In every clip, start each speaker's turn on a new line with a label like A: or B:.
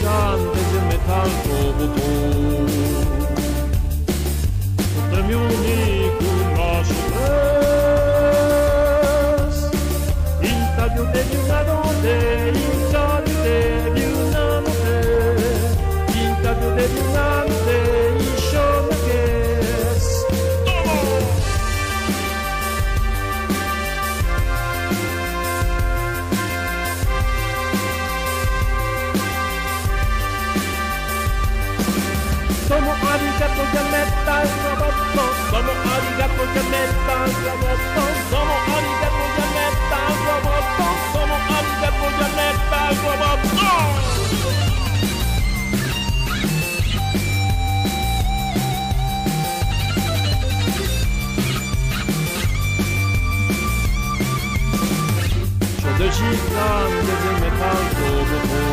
A: grandes de metal robotó. Roboto Yo de gigante de metal roboto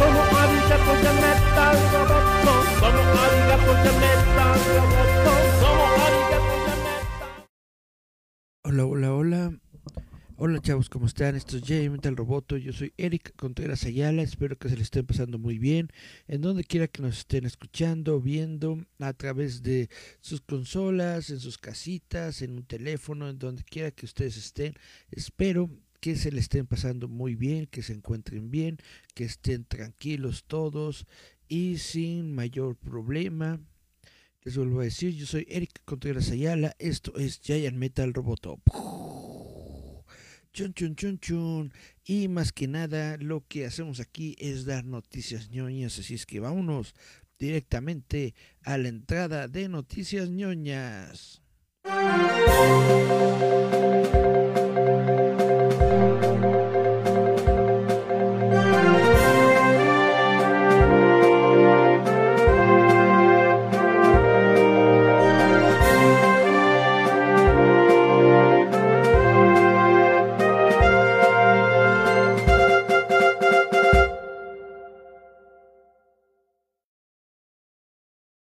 A: Tomo arigato ya metal roboto Tomo arigato
B: Hola chavos, ¿cómo están? Esto es J Metal Roboto. Yo soy Eric Contreras Ayala. Espero que se le estén pasando muy bien. En donde quiera que nos estén escuchando, viendo, a través de sus consolas, en sus casitas, en un teléfono, en donde quiera que ustedes estén. Espero que se le estén pasando muy bien, que se encuentren bien, que estén tranquilos todos y sin mayor problema. Les vuelvo a decir, yo soy Eric Contreras Ayala, esto es Giant Metal Roboto. Chun chun chun chun. Y más que nada, lo que hacemos aquí es dar noticias ñoñas, así es que vámonos directamente a la entrada de noticias ñoñas.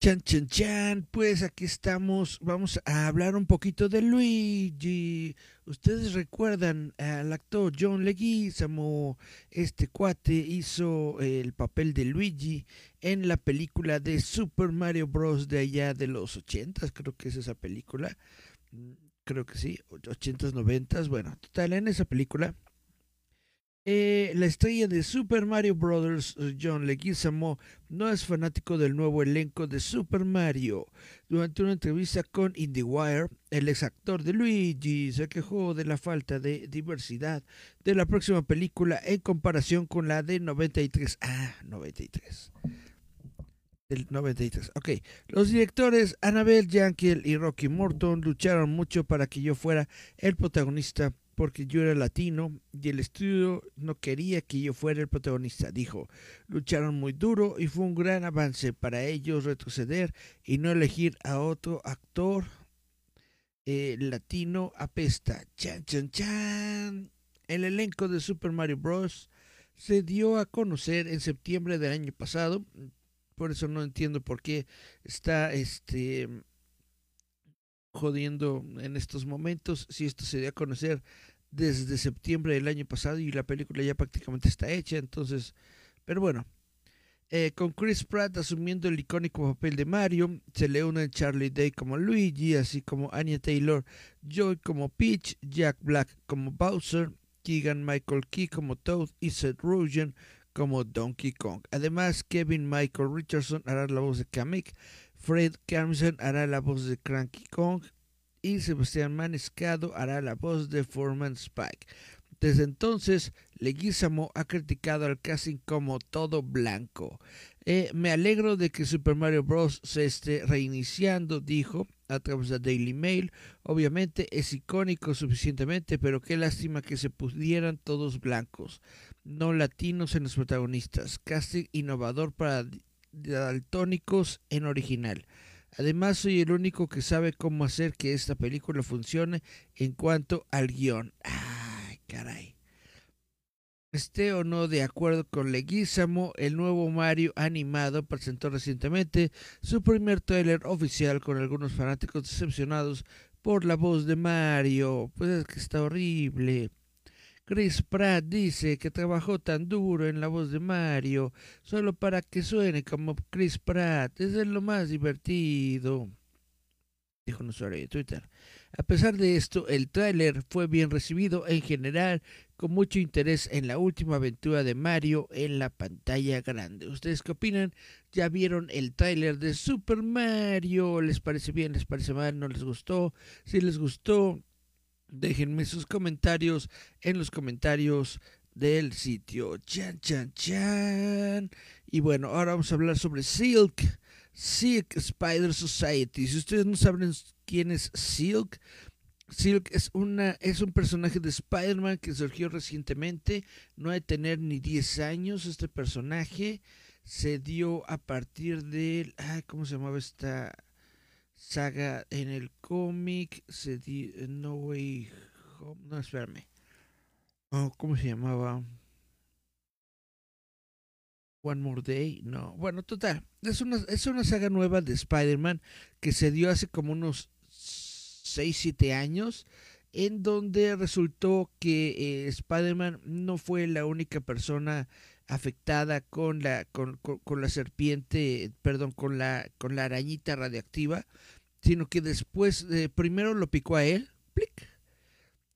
B: Chan, chan, chan. Pues aquí estamos. Vamos a hablar un poquito de Luigi. Ustedes recuerdan al actor John Leguizamo. Este cuate hizo el papel de Luigi en la película de Super Mario Bros. de allá de los 80 Creo que es esa película. Mm, Creo que sí. 80s, 90s. Bueno, total, en esa película. Eh, la estrella de Super Mario Bros., John Leguizamo, no es fanático del nuevo elenco de Super Mario. Durante una entrevista con IndieWire, el ex actor de Luigi se quejó de la falta de diversidad de la próxima película en comparación con la de 93. Ah, 93. Del 93. Ok. Los directores Annabelle Jankel y Rocky Morton lucharon mucho para que yo fuera el protagonista porque yo era latino y el estudio no quería que yo fuera el protagonista, dijo. Lucharon muy duro y fue un gran avance para ellos retroceder y no elegir a otro actor eh, latino apesta. Chan, chan, chan. El elenco de Super Mario Bros. se dio a conocer en septiembre del año pasado. Por eso no entiendo por qué está este jodiendo en estos momentos si esto se dio a conocer desde septiembre del año pasado y la película ya prácticamente está hecha entonces pero bueno eh, con Chris Pratt asumiendo el icónico papel de Mario, se le unen Charlie Day como Luigi, así como Anya Taylor Joy como Peach, Jack Black como Bowser, Keegan Michael Key como Toad y Seth Rogen como Donkey Kong. Además, Kevin Michael Richardson hará la voz de Kamek, Fred Carmson hará la voz de Cranky Kong y Sebastián Maniscado hará la voz de Foreman Spike. Desde entonces, Leguizamo ha criticado al casting como todo blanco. Eh, me alegro de que Super Mario Bros. se esté reiniciando, dijo. a través de Daily Mail. Obviamente es icónico suficientemente, pero qué lástima que se pudieran todos blancos, no latinos en los protagonistas. Casting innovador para daltónicos en original. Además, soy el único que sabe cómo hacer que esta película funcione en cuanto al guion. Ay, caray. Esté o no de acuerdo con Leguizamo, el nuevo Mario animado presentó recientemente su primer trailer oficial con algunos fanáticos decepcionados por la voz de Mario. Pues es que está horrible. Chris Pratt dice que trabajó tan duro en la voz de Mario solo para que suene como Chris Pratt. Es lo más divertido. Dijo un usuario de Twitter. A pesar de esto, el tráiler fue bien recibido en general, con mucho interés en la última aventura de Mario en la pantalla grande. ¿Ustedes qué opinan? ¿Ya vieron el tráiler de Super Mario? ¿Les parece bien? ¿Les parece mal? ¿No les gustó? Si les gustó, Déjenme sus comentarios en los comentarios del sitio. Chan, chan, chan. Y bueno, ahora vamos a hablar sobre Silk. Silk Spider Society. Si ustedes no saben quién es Silk, Silk es, una, es un personaje de Spider-Man que surgió recientemente. No hay de tener ni 10 años este personaje. Se dio a partir del... ¿Cómo se llamaba esta saga en el cómic se No Way Home, no, espérame. ¿Cómo se llamaba? One More Day, no. Bueno, total, es una, es una saga nueva de Spider-Man que se dio hace como unos 6, 7 años, en donde resultó que eh, Spider-Man no fue la única persona afectada con la, con, con, la serpiente, perdón, con la, con la arañita radiactiva, sino que después, eh, primero lo picó a él,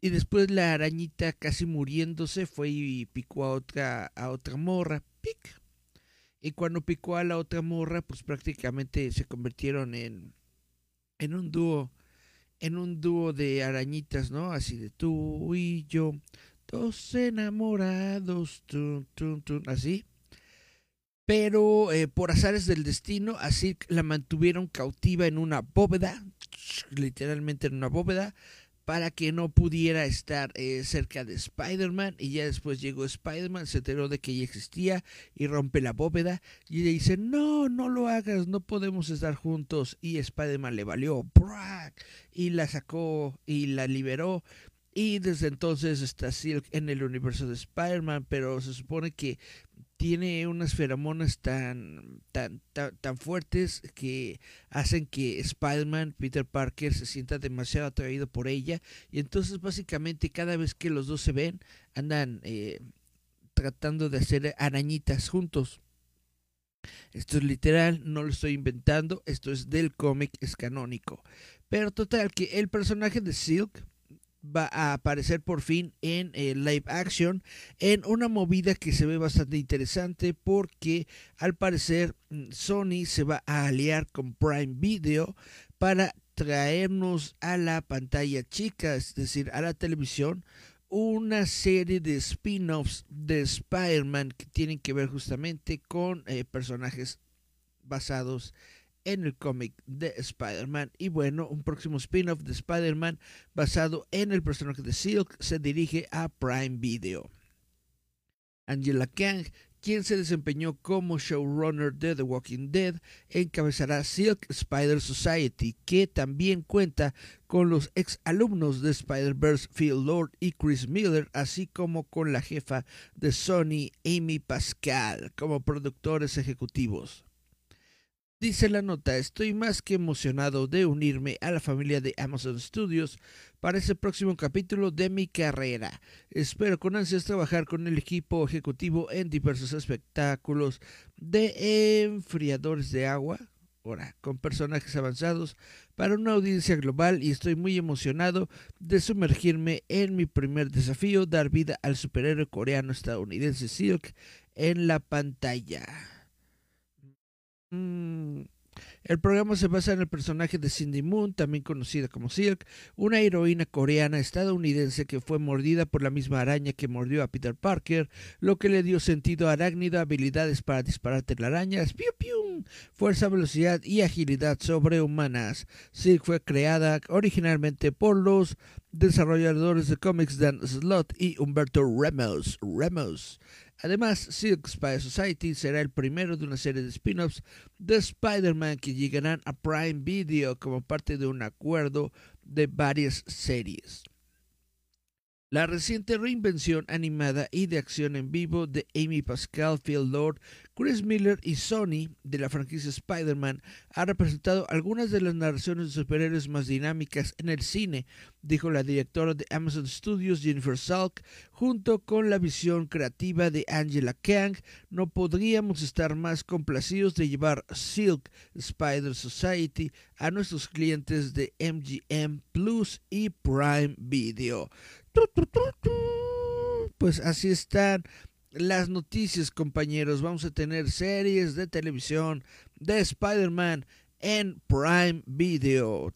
B: y después la arañita casi muriéndose fue y picó a otra, a otra morra, pic. Y cuando picó a la otra morra, pues prácticamente se convirtieron en, en un dúo, en un dúo de arañitas, ¿no? Así de tú y yo, dos enamorados, así. Pero eh, por azares del destino, así la mantuvieron cautiva en una bóveda, literalmente en una bóveda, para que no pudiera estar eh, cerca de Spider-Man. Y ya después llegó Spider-Man, se enteró de que ella existía y rompe la bóveda. Y ella dice, no, no lo hagas, no podemos estar juntos. Y Spider-Man le valió, y la sacó y la liberó. Y desde entonces está Silk en el universo de Spider-Man, pero se supone que tiene unas feromonas tan, tan, tan, fuertes que hacen que Spider-Man, Peter Parker, se sienta demasiado atraído por ella. Y entonces básicamente cada vez que los dos se ven, andan eh, tratando de hacer arañitas juntos. Esto es literal, no lo estoy inventando, esto es del cómic, es canónico. Pero total, que el personaje de Silk va a aparecer por fin en eh, live action en una movida que se ve bastante interesante porque al parecer mm, Sony se va a aliar con Prime Video para traernos a la pantalla chica, es decir, a la televisión, una serie de spin-offs de Spider-Man que tienen que ver justamente con eh, personajes basados en en el cómic de Spider-Man. Y bueno, un próximo spin-off de Spider-Man basado en el personaje de Silk se dirige a Prime Video. Angela Kang, quien se desempeñó como showrunner de The Walking Dead, encabezará Silk Spider Society, que también cuenta con los ex alumnos de Spider-Verse Phil Lord y Chris Miller, así como con la jefa de Sony, Amy Pascal, como productores ejecutivos. Dice la nota, estoy más que emocionado de unirme a la familia de Amazon Studios para ese próximo capítulo de mi carrera. Espero con ansias trabajar con el equipo ejecutivo en diversos espectáculos de enfriadores de agua, ahora con personajes avanzados para una audiencia global y estoy muy emocionado de sumergirme en mi primer desafío, dar vida al superhéroe coreano estadounidense Silk en la pantalla. Mm, El programa se basa en el personaje de Cindy Moon, también conocida como Silk, una heroína coreana estadounidense que fue mordida por la misma araña que mordió a Peter Parker, lo que le dio sentido arácnido, habilidades para disparar telarañas, piu, piu, fuerza, velocidad y agilidad sobrehumanas. Silk fue creada originalmente por los desarrolladores de cómics Dan Slott y Humberto Ramos. Ramos. Además, Silk Spy Society será el primero de una serie de spin-offs de Spider-Man que llegarán a Prime Video como parte de un acuerdo de varias series. La reciente reinvención animada y de acción en vivo de Amy Pascal, Phil Lord, Chris Miller y Sony de la franquicia Spider-Man ha representado algunas de las narraciones de superhéroes más dinámicas en el cine, dijo la directora de Amazon Studios Jennifer Salk, junto con la visión creativa de Angela Kang, no podríamos estar más complacidos de llevar Silk Spider Society a nuestros clientes de MGM Plus y Prime Video. Pues así están las noticias, compañeros. Vamos a tener series de televisión de Spider-Man en Prime Video.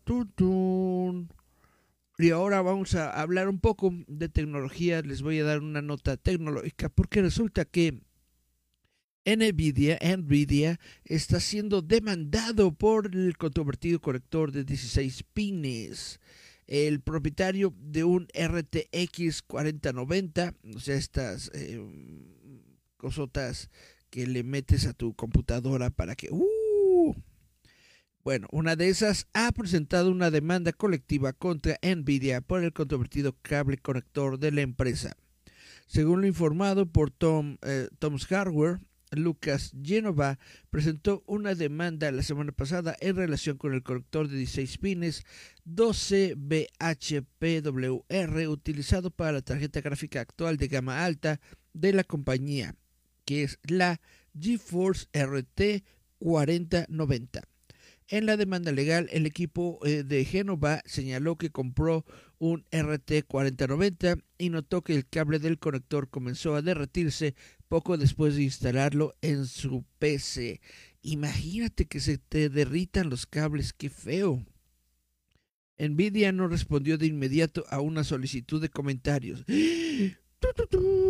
B: Y ahora vamos a hablar un poco de tecnología. Les voy a dar una nota tecnológica porque resulta que Nvidia, Nvidia está siendo demandado por el controvertido conector de 16 pines el propietario de un RTX 4090, o sea, estas eh, cosotas que le metes a tu computadora para que... Uh, bueno, una de esas ha presentado una demanda colectiva contra Nvidia por el controvertido cable conector de la empresa. Según lo informado por Tom, eh, Tom's Hardware, Lucas Genova presentó una demanda la semana pasada en relación con el conector de 16 pines 12BHPWR utilizado para la tarjeta gráfica actual de gama alta de la compañía, que es la GeForce RT 4090. En la demanda legal, el equipo eh, de Genova señaló que compró un RT4090 y notó que el cable del conector comenzó a derretirse poco después de instalarlo en su PC. Imagínate que se te derritan los cables, qué feo. Nvidia no respondió de inmediato a una solicitud de comentarios.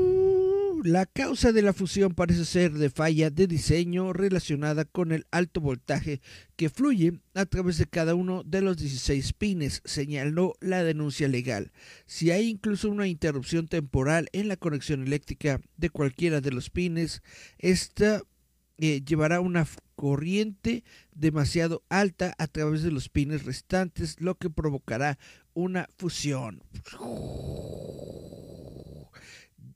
B: La causa de la fusión parece ser de falla de diseño relacionada con el alto voltaje que fluye a través de cada uno de los 16 pines, señaló la denuncia legal. Si hay incluso una interrupción temporal en la conexión eléctrica de cualquiera de los pines, esta eh, llevará una corriente demasiado alta a través de los pines restantes, lo que provocará una fusión.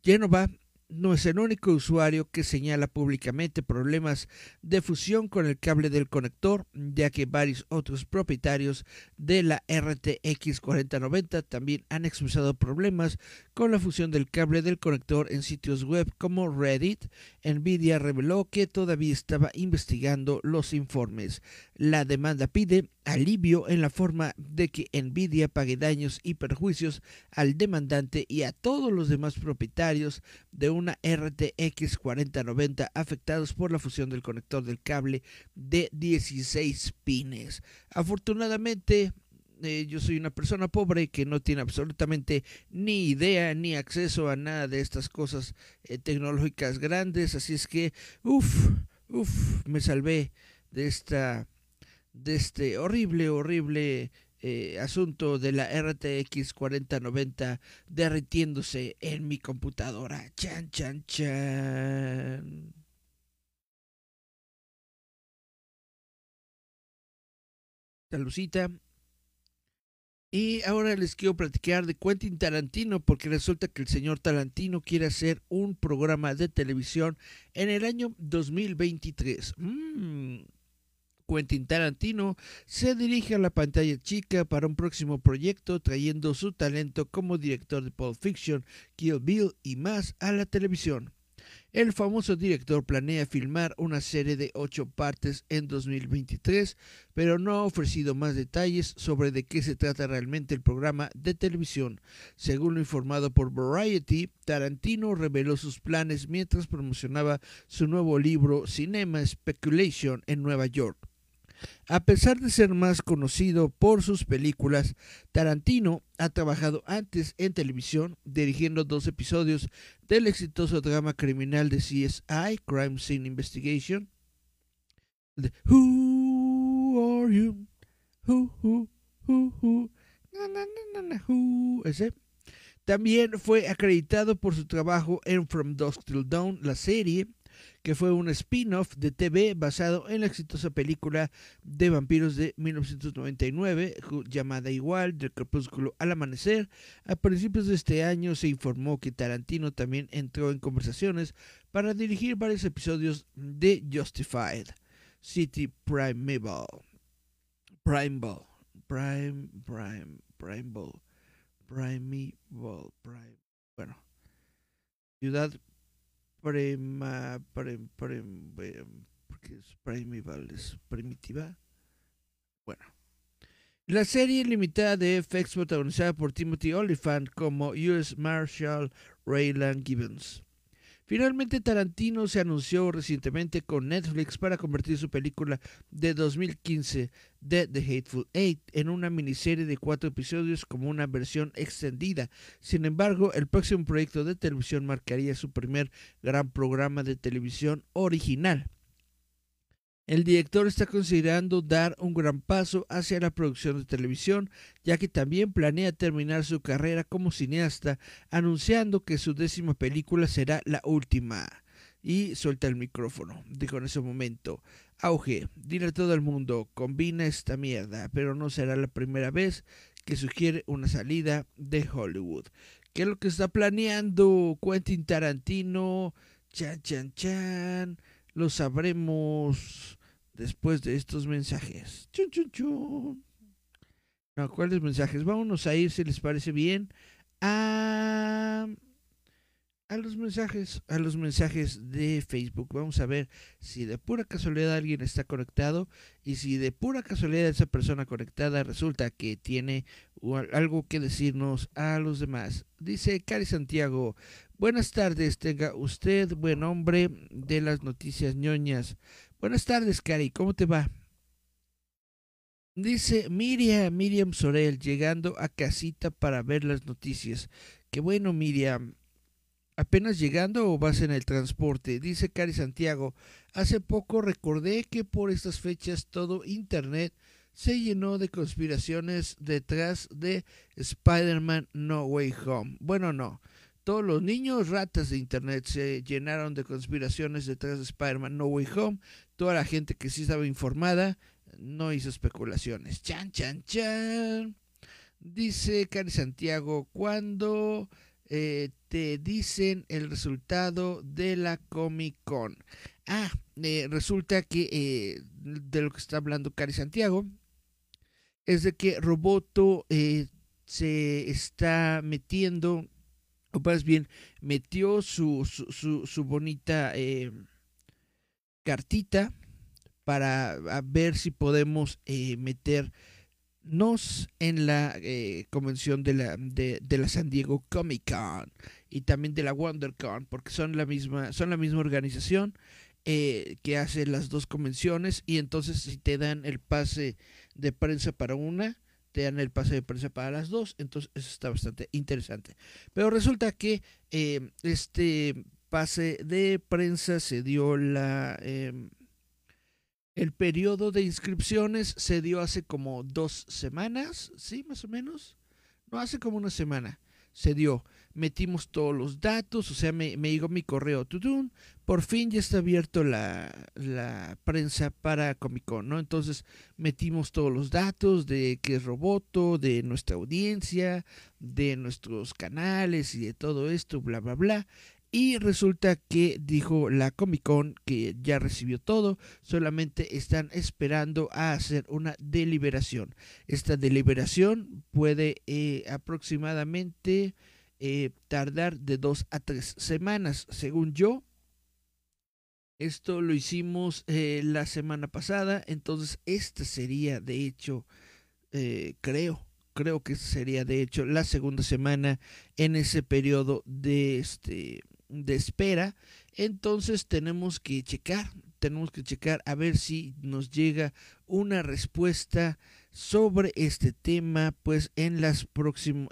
B: Genova no es el único usuario que señala públicamente problemas de fusión con el cable del conector, ya que varios otros propietarios de la RTX 4090 también han expresado problemas con la fusión del cable del conector en sitios web como Reddit. Nvidia reveló que todavía estaba investigando los informes. La demanda pide alivio en la forma de que Nvidia pague daños y perjuicios al demandante y a todos los demás propietarios de una RTX 4090 afectados por la fusión del conector del cable de 16 pines. Afortunadamente, eh, yo soy una persona pobre que no tiene absolutamente ni idea ni acceso a nada de estas cosas eh, tecnológicas grandes, así es que, uff, uff, me salvé de esta de este horrible, horrible eh, asunto de la RTX 4090 derritiéndose en mi computadora. Chan, chan, chan. Salucita. Y ahora les quiero platicar de Quentin Tarantino porque resulta que el señor Tarantino quiere hacer un programa de televisión en el año 2023. Mmm Quentin Tarantino se dirige a la pantalla chica para un próximo proyecto trayendo su talento como director de Pulp Fiction, Kill Bill y más a la televisión. El famoso director planea filmar una serie de ocho partes en 2023, pero no ha ofrecido más detalles sobre de qué se trata realmente el programa de televisión. Según lo informado por Variety, Tarantino reveló sus planes mientras promocionaba su nuevo libro Cinema Speculation en Nueva York. A pesar de ser más conocido por sus películas, Tarantino ha trabajado antes en televisión, dirigiendo dos episodios del exitoso drama criminal de CSI, Crime Scene Investigation. Who are you? Who, who. También fue acreditado por su trabajo en From Dusk Till Dawn, la serie, que fue un spin-off de TV basado en la exitosa película de vampiros de 1999, llamada igual, del crepúsculo al amanecer. A principios de este año se informó que Tarantino también entró en conversaciones para dirigir varios episodios de Justified, City Primeval, Primeval, Prime, Prime, Primeval, Primeval, Prime, bueno, Ciudad prima, prim, prim, porque es primeval, primitiva. Bueno. La serie limitada de FX protagonizada por Timothy Oliphant como US Marshal Raylan Gibbons. Finalmente, Tarantino se anunció recientemente con Netflix para convertir su película de 2015, The Hateful Eight, en una miniserie de cuatro episodios como una versión extendida. Sin embargo, el próximo proyecto de televisión marcaría su primer gran programa de televisión original. El director está considerando dar un gran paso hacia la producción de televisión, ya que también planea terminar su carrera como cineasta, anunciando que su décima película será la última. Y suelta el micrófono, dijo en ese momento. Auge, dile a todo el mundo, combina esta mierda, pero no será la primera vez que sugiere una salida de Hollywood. ¿Qué es lo que está planeando Quentin Tarantino? Chan, chan, chan. Lo sabremos después de estos mensajes. Chun, chun, chun. No, ¿cuáles mensajes? Vámonos a ir, si les parece bien, a, a los mensajes, a los mensajes de Facebook. Vamos a ver si de pura casualidad alguien está conectado y si de pura casualidad esa persona conectada resulta que tiene algo que decirnos a los demás. Dice Cari Santiago, buenas tardes, tenga usted buen hombre de las noticias ñoñas. Buenas tardes, Cari, ¿cómo te va? Dice Miriam, Miriam Sorel, llegando a casita para ver las noticias. Qué bueno, Miriam. ¿Apenas llegando o vas en el transporte? Dice Cari Santiago, hace poco recordé que por estas fechas todo Internet se llenó de conspiraciones detrás de Spider-Man No Way Home. Bueno, no. Todos los niños ratas de Internet se llenaron de conspiraciones detrás de Spider-Man No Way Home toda la gente que sí estaba informada no hizo especulaciones. Chan, chan, chan. Dice Cari Santiago, cuando eh, te dicen el resultado de la Comic Con. Ah, eh, resulta que eh, de lo que está hablando Cari Santiago es de que Roboto se está metiendo, o más bien metió su, su, su bonita cartita para ver si podemos eh, meternos en la eh, convención de la, de, la San Diego Comic Con y también de la WonderCon, porque son la misma, son la misma organización eh, que hace las dos convenciones y entonces si te dan el pase de prensa para una, te dan el pase de prensa para las dos, entonces eso está bastante interesante. Pero resulta que este pase de prensa se dio la... Em, el periodo de inscripciones se dio hace como dos semanas, ¿sí? Más o menos. No, hace como una semana se dio. Metimos todos los datos, o sea, me, me llegó mi correo. Tutun, por fin ya está abierto la, la, prensa para Comic Con, ¿no? Entonces metimos todos los datos de qué es Roboto, de nuestra audiencia, de nuestros canales y de todo esto, bla, bla, bla. Y resulta que dijo la Comic Con que ya recibió todo, solamente están esperando a hacer una deliberación. Esta deliberación puede eh, aproximadamente eh, tardar de dos a tres semanas, según yo. Esto lo hicimos eh, la semana pasada, entonces esta sería de hecho, creo, creo que sería de hecho la segunda semana en ese periodo de este de espera, entonces tenemos que checar, tenemos que checar a ver si nos llega una respuesta sobre este tema pues en, las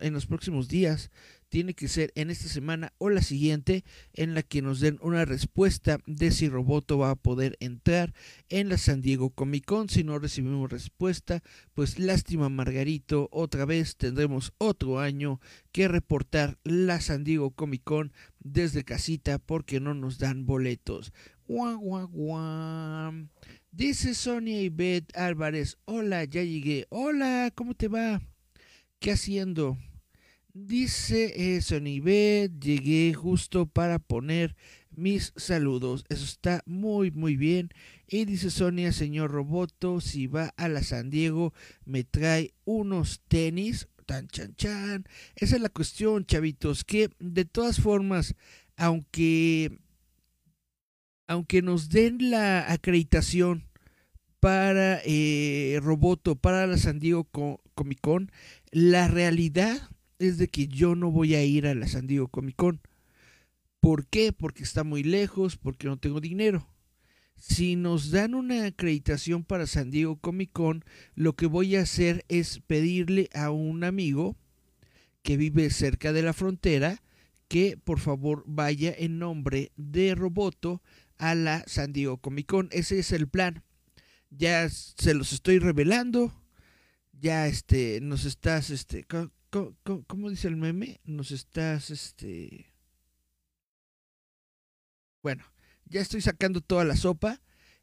B: en los próximos días tiene que ser en esta semana o la siguiente en la que nos den una respuesta de si Roboto va a poder entrar en la San Diego Comic Con. Si no recibimos respuesta, pues lástima Margarito, otra vez tendremos otro año que reportar la San Diego Comic Con desde casita porque no nos dan boletos. Guau, guau, guau. Dice Sonia y Beth Álvarez, hola, ya llegué. Hola, ¿cómo te va? ¿Qué haciendo? Dice eh, Sonibet, llegué justo para poner mis saludos. Eso está muy, muy bien. Y dice Sonia, señor Roboto, si va a la San Diego, me trae unos tenis. Tan, chan, chan. Esa es la cuestión, chavitos, que de todas formas, aunque, aunque nos den la acreditación para eh, Roboto, para la San Diego Comic Con, la realidad es de que yo no voy a ir a la San Diego Comic Con. ¿Por qué? Porque está muy lejos, porque no tengo dinero. Si nos dan una acreditación para San Diego Comic Con, lo que voy a hacer es pedirle a un amigo que vive cerca de la frontera que por favor vaya en nombre de Roboto a la San Diego Comic Con. Ese es el plan. Ya se los estoy revelando. Ya este nos estás este ¿Cómo, dice el meme? Nos estás, este... Bueno, ya estoy sacando toda la sopa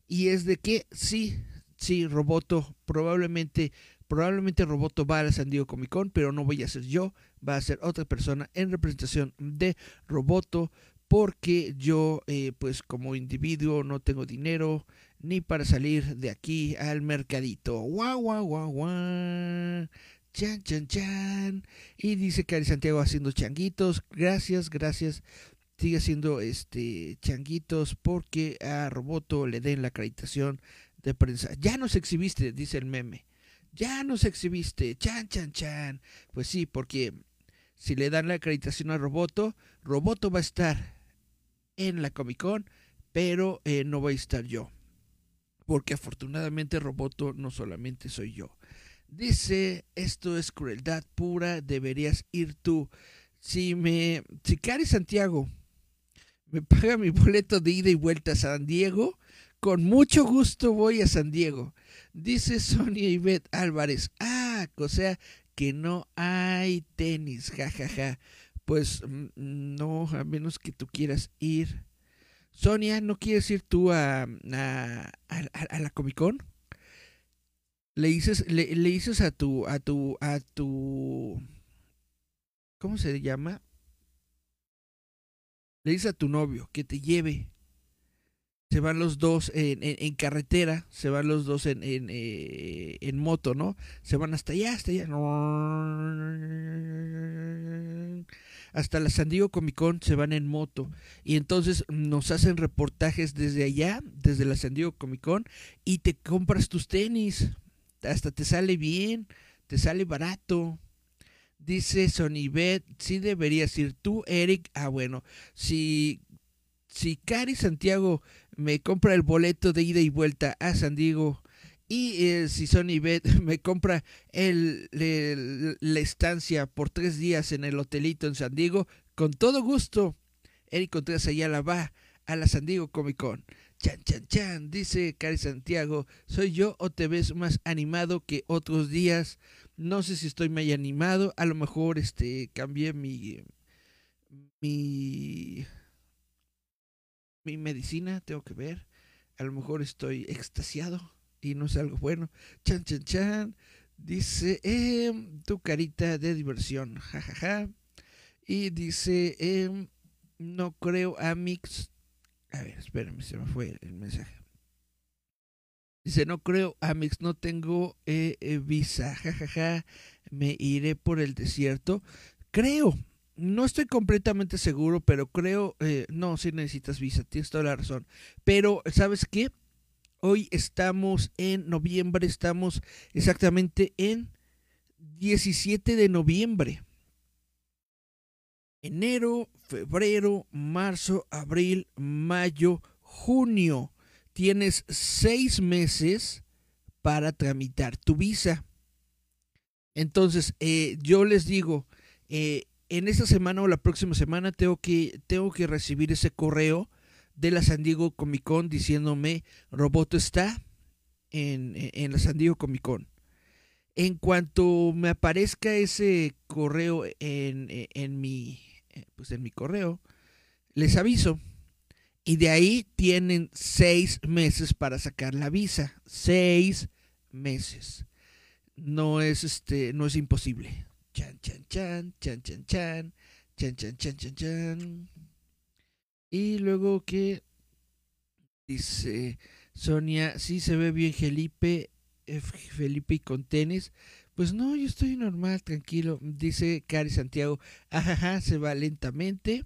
B: y es de que sí, sí, Roboto, probablemente, probablemente Roboto va a la San Diego Comic Con, pero no voy a ser yo, va a ser otra persona en representación de Roboto, porque yo, eh, pues como individuo, no tengo dinero ni para salir de aquí al mercadito. Guau, guau, guau, guau. Chan, chan, chan. Y dice Cari Santiago haciendo changuitos. Gracias, gracias. Sigue haciendo este changuitos porque a Roboto le den la acreditación de prensa. Ya nos exhibiste, dice el meme. Ya nos exhibiste. Chan, chan, chan. Pues sí, porque si le dan la acreditación a Roboto, Roboto va a estar en la Comic Con, pero eh, no voy a estar yo. Porque afortunadamente Roboto no solamente soy yo. Dice, esto es crueldad pura, deberías ir tú. Si me, si Cari Santiago me paga mi boleto de ida y vuelta a San Diego, con mucho gusto voy a San Diego. Dice Sonia Ivette Álvarez, ah, o sea que no hay tenis, jajaja. Ja, ja. Pues mm, no, a menos que tú quieras ir. Sonia, ¿no quieres ir tú a, a, a la Comic Con? Le dices, le, dices a tu, a tu, a tu, ¿cómo se llama? Le dices a tu novio que te lleve. Se van los dos en, en, carretera, se van los dos en, en, eh, en, moto, ¿no? Se van hasta allá, hasta allá. Hasta la San Diego Comic Con se van en moto. Y entonces nos hacen reportajes desde allá, desde la San Diego Comic Con, y te compras tus tenis hasta te sale bien, te sale barato. Dice Sonibet, sí deberías ir tú, Eric. Ah, bueno, si, si Cari Santiago me compra el boleto de ida y vuelta a San Diego y eh, si Sonibet me compra el, la estancia por tres días en el hotelito en San Diego, con todo gusto, Eric Contreras la va a la San Diego Comic Con. Chan, chan, chan, dice Cari Santiago, ¿soy yo o te ves más animado que otros días? No sé si estoy muy animado, a lo mejor este cambié mi mi mi medicina, tengo que ver. A lo mejor estoy extasiado y no es algo bueno. Chan, chan, chan. Dice, eh, tu carita de diversión, jajaja. Ja, ja. Y dice, eh, no creo, Amix, a ver, espérame, se me fue el mensaje. Dice, no creo, Amix, no tengo eh, eh, visa, jajaja, ja, ja, me iré por el desierto. Creo, no estoy completamente seguro, pero creo, eh, no, si necesitas visa, tienes toda la razón. Pero, ¿sabes qué? Hoy estamos en noviembre, estamos exactamente en 17 de noviembre enero, febrero, marzo, abril, mayo, junio. tienes seis meses para tramitar tu visa. Entonces, eh, yo les digo, eh, en esta semana o la próxima semana tengo que, tengo que recibir ese correo de la San Diego Comic Con diciéndome, Roboto está en, en la San Diego Comic Con. En cuanto me aparezca ese correo en, en, mi, pues en mi correo, les aviso. Y de ahí tienen seis meses para sacar la visa. Seis meses. No es este, no es imposible. Chan, chan, chan, chan, chan, chan, chan, chan, chan, chan, chan. Y luego que dice Sonia, sí se ve bien Felipe, eh, Felipe y con tenis. Pues no, yo estoy normal, tranquilo. Dice Cari Santiago, ajaja, se va lentamente.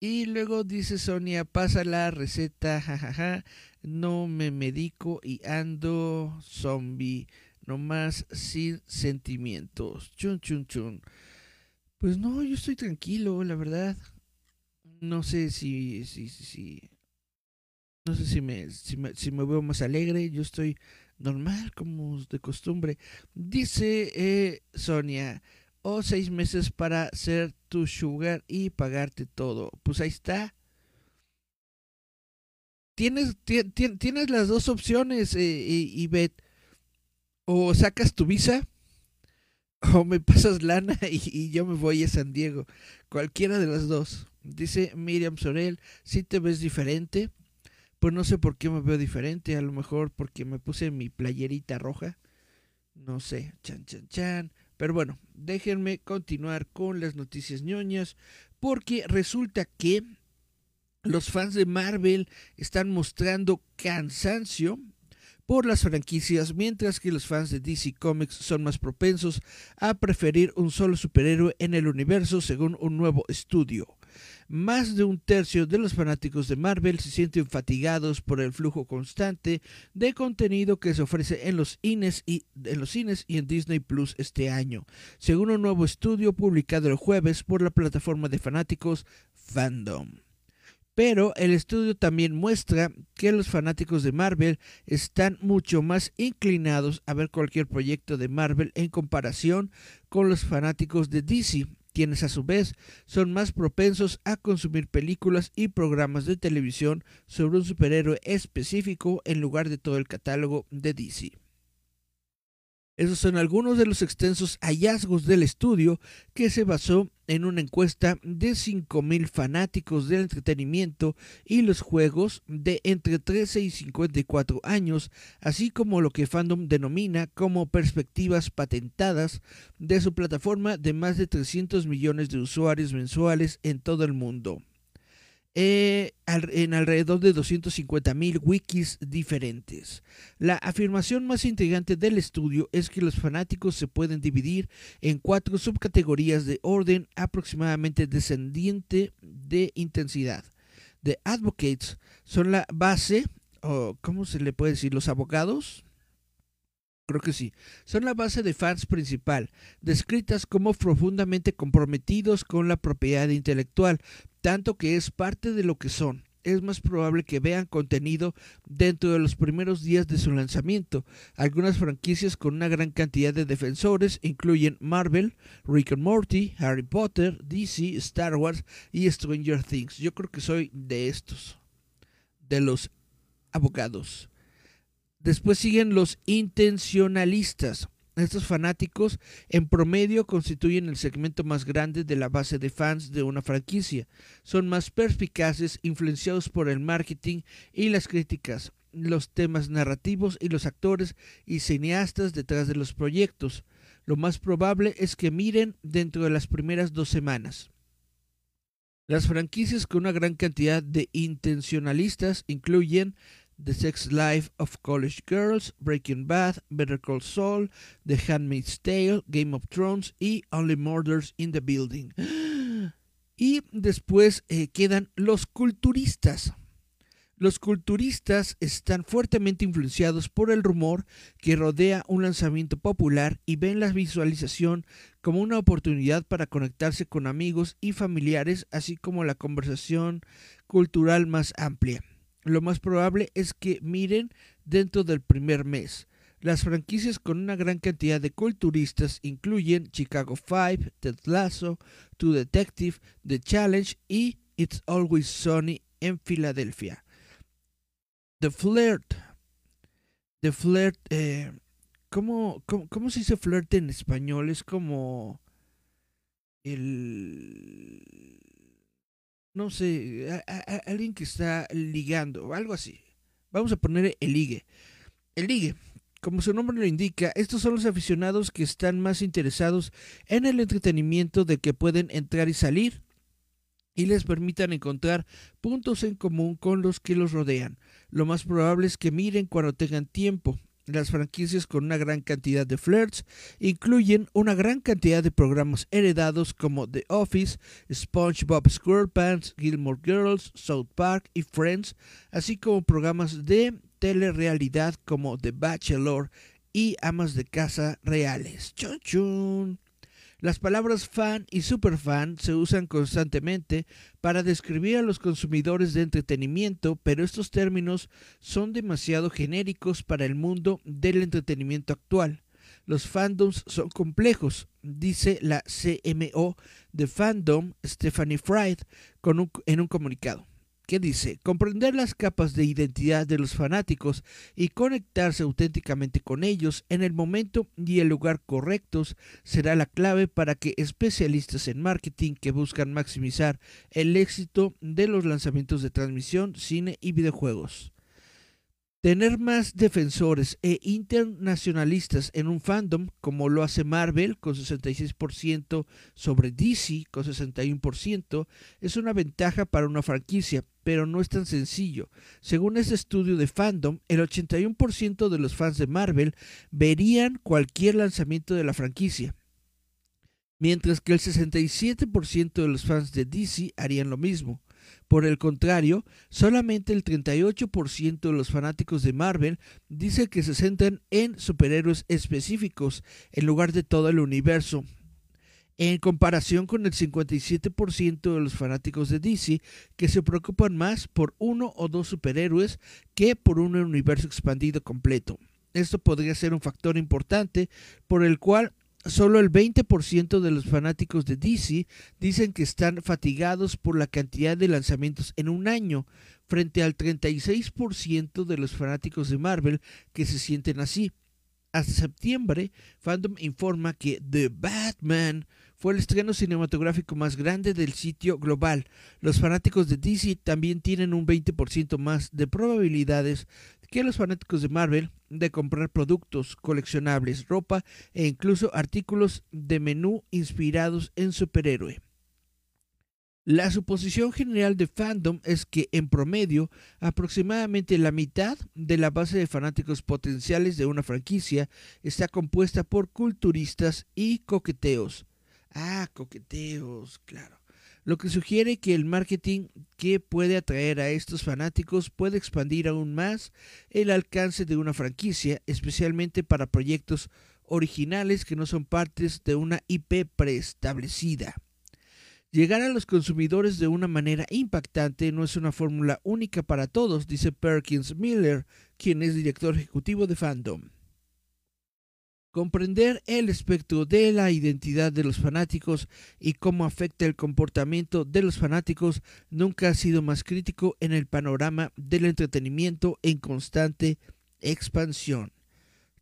B: Y luego dice Sonia, pasa la receta, jajaja, no me medico y ando zombie, nomás sin sentimientos. Chun, chun, chun. Pues no, yo estoy tranquilo, la verdad. No sé si, si, si, no sé si me, si me, si me veo más alegre, yo estoy normal como de costumbre. Dice eh, Sonia, o seis meses para ser tu sugar y pagarte todo. Pues ahí está. Tienes, tienes las dos opciones, eh, Bet. O sacas tu visa o me pasas lana y, yo me voy a San Diego. Cualquiera de las dos. Dice Miriam Sorel, si te ves diferente. Pues no sé por qué me veo diferente. A lo mejor porque me puse mi playerita roja. No sé. Chan, chan, chan. Pero bueno, déjenme continuar con las noticias ñoñas, porque resulta que los fans de Marvel están mostrando cansancio por las franquicias, mientras que los fans de DC Comics son más propensos a preferir un solo superhéroe en el universo, según un nuevo estudio. Más de un tercio de los fanáticos de Marvel se sienten fatigados por el flujo constante de contenido que se ofrece en los cines y en cines y en Disney Plus este año, según un nuevo estudio publicado el jueves por la plataforma de fanáticos Fandom. Pero el estudio también muestra que los fanáticos de Marvel están mucho más inclinados a ver cualquier proyecto de Marvel en comparación con los fanáticos de DC, quienes a su vez son más propensos a consumir películas y programas de televisión sobre un superhéroe específico en lugar de todo el catálogo de DC. Esos son algunos de los extensos hallazgos del estudio que se basó en una encuesta de 5.000 fanáticos del entretenimiento y los juegos de entre 13 y 54 años, así como lo que Fandom denomina como perspectivas patentadas de su plataforma de más de 300 millones de usuarios mensuales en todo el mundo. Eh, en alrededor de 250.000 wikis diferentes. La afirmación más intrigante del estudio es que los fanáticos se pueden dividir en cuatro subcategorías de orden aproximadamente descendiente de intensidad. The advocates son la base, o ¿cómo se le puede decir? Los abogados, creo que sí, son la base de fans principal, descritas como profundamente comprometidos con la propiedad intelectual, tanto que es parte de lo que son. Es más probable que vean contenido dentro de los primeros días de su lanzamiento. Algunas franquicias con una gran cantidad de defensores incluyen Marvel, Rick and Morty, Harry Potter, DC, Star Wars y Stranger Things. Yo creo que soy de estos, de los abogados. Después siguen los intencionalistas. Estos fanáticos en promedio constituyen el segmento más grande de la base de fans de una franquicia. Son más perspicaces, influenciados por el marketing y las críticas, los temas narrativos y los actores y cineastas detrás de los proyectos. Lo más probable es que miren dentro de las primeras dos semanas. Las franquicias con una gran cantidad de intencionalistas incluyen The Sex Life of College Girls, Breaking Bad, Better Call Saul, The Handmaid's Tale, Game of Thrones y Only Murders in the Building. Y después eh, quedan los culturistas. Los culturistas están fuertemente influenciados por el rumor que rodea un lanzamiento popular y ven la visualización como una oportunidad para conectarse con amigos y familiares, así como la conversación cultural más amplia. Lo más probable es que miren dentro del primer mes. Las franquicias con una gran cantidad de culturistas incluyen Chicago 5, Ted Lasso, True Detective, The Challenge y It's Always Sunny en Filadelfia. The Flirt. The Flirt. Eh, ¿cómo, cómo, se dice flirt en español? Es como. El. No sé. alguien que está ligando. Algo así. Vamos a poner el ligue. El ligue. Como su nombre lo indica, estos son los aficionados que están más interesados en el entretenimiento de que pueden entrar y salir y les permitan encontrar puntos en común con los que los rodean. Lo más probable es que miren cuando tengan tiempo. Las franquicias con una gran cantidad de flirts incluyen una gran cantidad de programas heredados como The Office, SpongeBob SquarePants, Gilmore Girls, South Park y Friends, así como programas de telerrealidad como The Bachelor y Amas de Casa Reales. ¡Chun, chun! Las palabras fan y superfan se usan constantemente para describir a los consumidores de entretenimiento, pero estos términos son demasiado genéricos para el mundo del entretenimiento actual. Los fandoms son complejos, dice la CMO de Fandom Stephanie Fried en un comunicado que dice, comprender las capas de identidad de los fanáticos y conectarse auténticamente con ellos en el momento y el lugar correctos será la clave para que especialistas en marketing que buscan maximizar el éxito de los lanzamientos de transmisión, cine y videojuegos. Tener más defensores e internacionalistas en un fandom, como lo hace Marvel con 66% sobre DC con 61%, es una ventaja para una franquicia, pero no es tan sencillo. Según este estudio de fandom, el 81% de los fans de Marvel verían cualquier lanzamiento de la franquicia, mientras que el 67% de los fans de DC harían lo mismo. Por el contrario, solamente el 38% de los fanáticos de Marvel dice que se centran en superhéroes específicos en lugar de todo el universo. En comparación con el 57% de los fanáticos de DC que se preocupan más por uno o dos superhéroes que por un universo expandido completo. Esto podría ser un factor importante por el cual Solo el 20% de los fanáticos de DC dicen que están fatigados por la cantidad de lanzamientos en un año, frente al 36% de los fanáticos de Marvel que se sienten así. Hasta septiembre, Fandom informa que The Batman fue el estreno cinematográfico más grande del sitio global. Los fanáticos de DC también tienen un 20% más de probabilidades que los fanáticos de Marvel de comprar productos coleccionables, ropa e incluso artículos de menú inspirados en superhéroe. La suposición general de fandom es que en promedio aproximadamente la mitad de la base de fanáticos potenciales de una franquicia está compuesta por culturistas y coqueteos. Ah, coqueteos, claro lo que sugiere que el marketing que puede atraer a estos fanáticos puede expandir aún más el alcance de una franquicia, especialmente para proyectos originales que no son partes de una IP preestablecida. Llegar a los consumidores de una manera impactante no es una fórmula única para todos, dice Perkins Miller, quien es director ejecutivo de Fandom. Comprender el espectro de la identidad de los fanáticos y cómo afecta el comportamiento de los fanáticos nunca ha sido más crítico en el panorama del entretenimiento en constante expansión.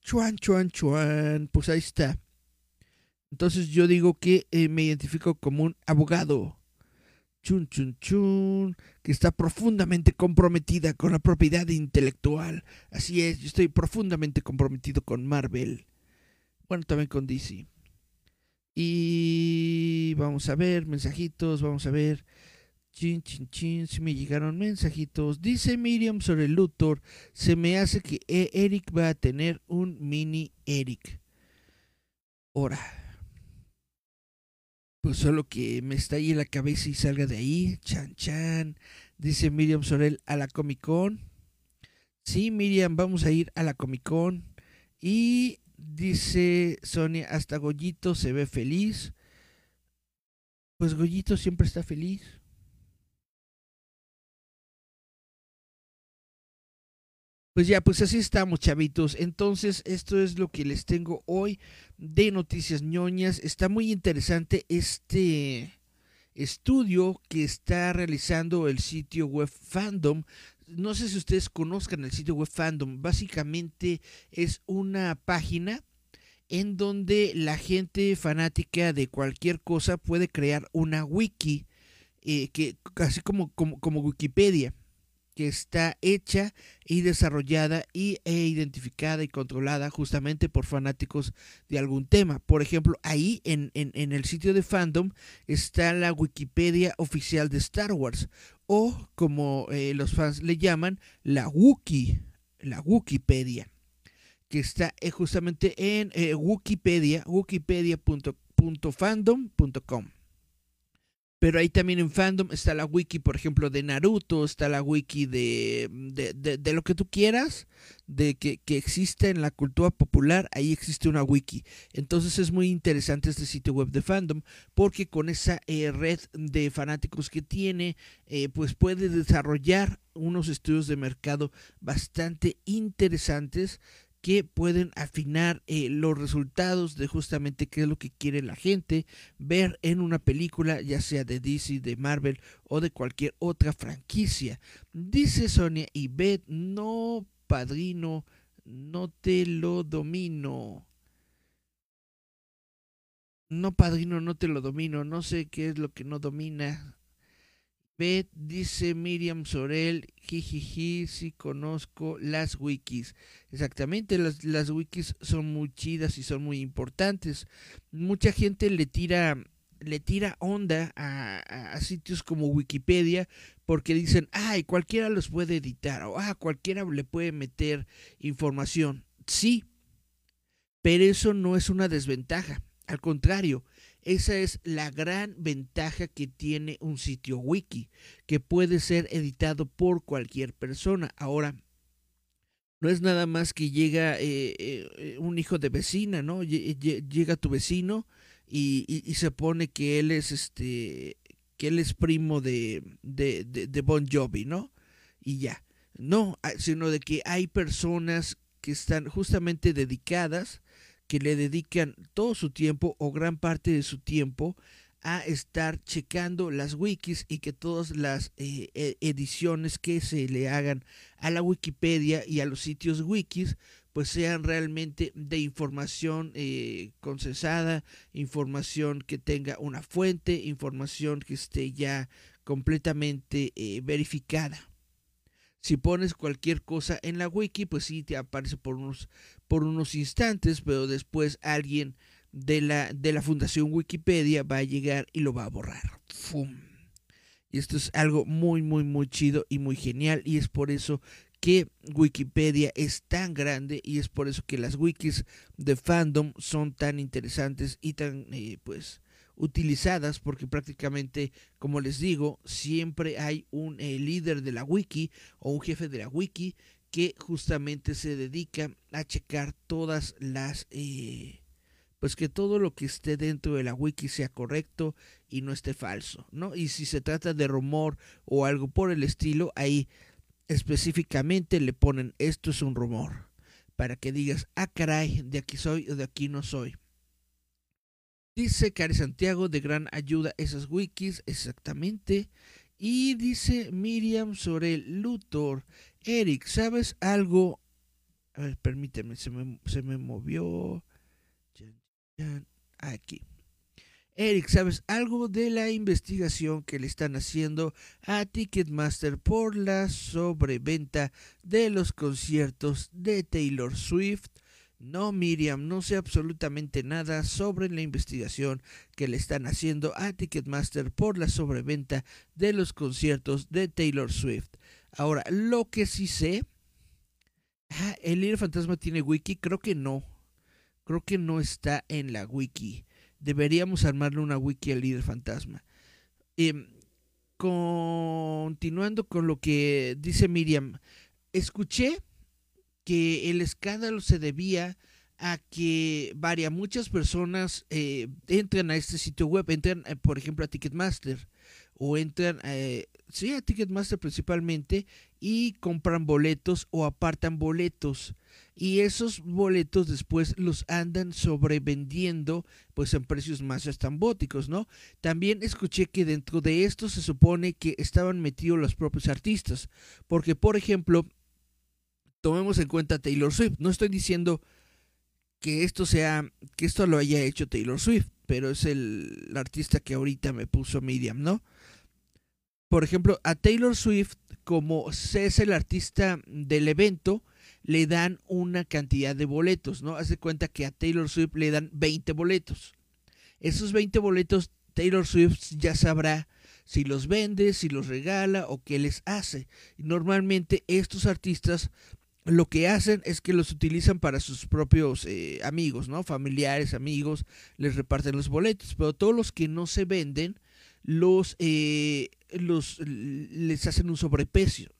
B: Chuan, chuan, chuan, pues ahí está. Entonces yo digo que eh, me identifico como un abogado. Chun, chun, chun, que está profundamente comprometida con la propiedad intelectual. Así es, yo estoy profundamente comprometido con Marvel. Bueno, también con DC. Y vamos a ver, mensajitos, vamos a ver. Chin, chin, chin, si me llegaron mensajitos. Dice Miriam sobre Luthor, se me hace que e- Eric va a tener un mini Eric. Ahora. Pues solo que me en la cabeza y salga de ahí. Chan, chan. Dice Miriam Sorel a la Comic Con. Sí, Miriam, vamos a ir a la Comic Con. Y Dice Sonia, hasta Goyito se ve feliz. Pues Goyito siempre está feliz. Pues ya, pues así estamos, chavitos. Entonces, esto es lo que les tengo hoy de Noticias ñoñas. Está muy interesante este estudio que está realizando el sitio web Fandom. No sé si ustedes conozcan el sitio web Fandom. Básicamente es una página en donde la gente fanática de cualquier cosa puede crear una wiki, eh, que así como, como, como Wikipedia que está hecha y desarrollada y, e identificada y controlada justamente por fanáticos de algún tema. Por ejemplo, ahí en, en, el sitio de fandom está la Wikipedia oficial de Star Wars o como eh, los fans le llaman, la Wookie, la Wikipedia, que está eh, justamente en eh, Wikipedia, wikipedia.fandom.com. Pero ahí también en fandom está la wiki, por ejemplo, de Naruto, está la wiki de, de, lo que tú quieras, de que, que existe en la cultura popular, ahí existe una wiki. Entonces es muy interesante este sitio web de fandom, porque con esa eh, red de fanáticos que tiene, eh, pues puede desarrollar unos estudios de mercado bastante interesantes que pueden afinar eh, los resultados de justamente qué es lo que quiere la gente ver en una película, ya sea de DC, de Marvel o de cualquier otra franquicia. Dice Sonia y Beth, no, padrino, no te lo domino. No, padrino, no te lo domino. No sé qué es lo que no domina. Beth, dice Miriam Sorel, jijiji, sí conozco las wikis. Exactamente, las, las, wikis son muy chidas y son muy importantes. Mucha gente le tira, le tira onda a, a, sitios como Wikipedia porque dicen, ay, cualquiera los puede editar o ah, cualquiera le puede meter información. Sí, pero eso no es una desventaja. Al contrario, esa es la gran ventaja que tiene un sitio wiki, que puede ser editado por cualquier persona. Ahora, no es nada más que llega eh, eh, un hijo de vecina, ¿no? Llega tu vecino y, se pone que él es este que él es primo de, de, de Bon Jovi, ¿no? Y ya. No, sino de que hay personas que están justamente dedicadas que le dedican todo su tiempo o gran parte de su tiempo a estar checando las wikis y que todas las eh, e, ediciones que se le hagan a la Wikipedia y a los sitios wikis pues sean realmente de información eh, concesada, información que tenga una fuente, información que esté ya completamente eh, verificada. Si pones cualquier cosa en la wiki, pues sí te aparece por unos, por unos instantes, pero después alguien de la, de la Fundación Wikipedia va a llegar y lo va a borrar. ¡Fum! Y esto es algo muy, muy, muy chido y muy genial. Y es por eso que Wikipedia es tan grande y es por eso que las wikis de fandom son tan interesantes y tan, eh, pues, utilizadas porque prácticamente, como les digo, siempre hay un eh, líder de la wiki o un jefe de la wiki que justamente se dedica a checar todas las... Eh, pues que todo lo que esté dentro de la wiki sea correcto y no esté falso, ¿no? Y si se trata de rumor o algo por el estilo, ahí específicamente le ponen esto es un rumor, para que digas, ah caray, de aquí soy o de aquí no soy. Dice Cari Santiago, de gran ayuda esas wikis, exactamente. Y dice Miriam Sorel Luthor, Eric, ¿sabes algo? A ver, permíteme, se me, se me movió. Aquí. Eric, ¿sabes algo de la investigación que le están haciendo a Ticketmaster por la sobreventa de los conciertos de Taylor Swift? No, Miriam, no sé absolutamente nada sobre la investigación que le están haciendo a Ticketmaster por la sobreventa de los conciertos de Taylor Swift. Ahora, lo que sí sé, ah, ¿el líder fantasma tiene wiki? Creo que no. Creo que no está en la wiki. Deberíamos armarle una wiki al líder fantasma. Em, continuando con lo que dice Miriam, escuché que el escándalo se debía a que varia muchas personas eh, entran a este sitio web, entran eh, por ejemplo a Ticketmaster o entran, eh, sí, a Ticketmaster principalmente, y compran boletos o apartan boletos. Y esos boletos después los andan sobrevendiendo pues en precios más estambóticos, ¿no? También escuché que dentro de esto se supone que estaban metidos los propios artistas. Porque, por ejemplo, tomemos en cuenta Taylor Swift. No estoy diciendo que esto sea, que esto lo haya hecho Taylor Swift, pero es el, artista que ahorita me puso Medium, ¿no? Por ejemplo, a Taylor Swift, como es el artista del evento, le dan una cantidad de boletos, ¿no? Hace cuenta que a Taylor Swift le dan 20 boletos. Esos 20 boletos, Taylor Swift ya sabrá si los vende, si los regala o qué les hace. Normalmente estos artistas lo que hacen es que los utilizan para sus propios eh, amigos, ¿no? Familiares, amigos, les reparten los boletos, pero todos los que no se venden, los, eh, los les hacen un sobreprecio.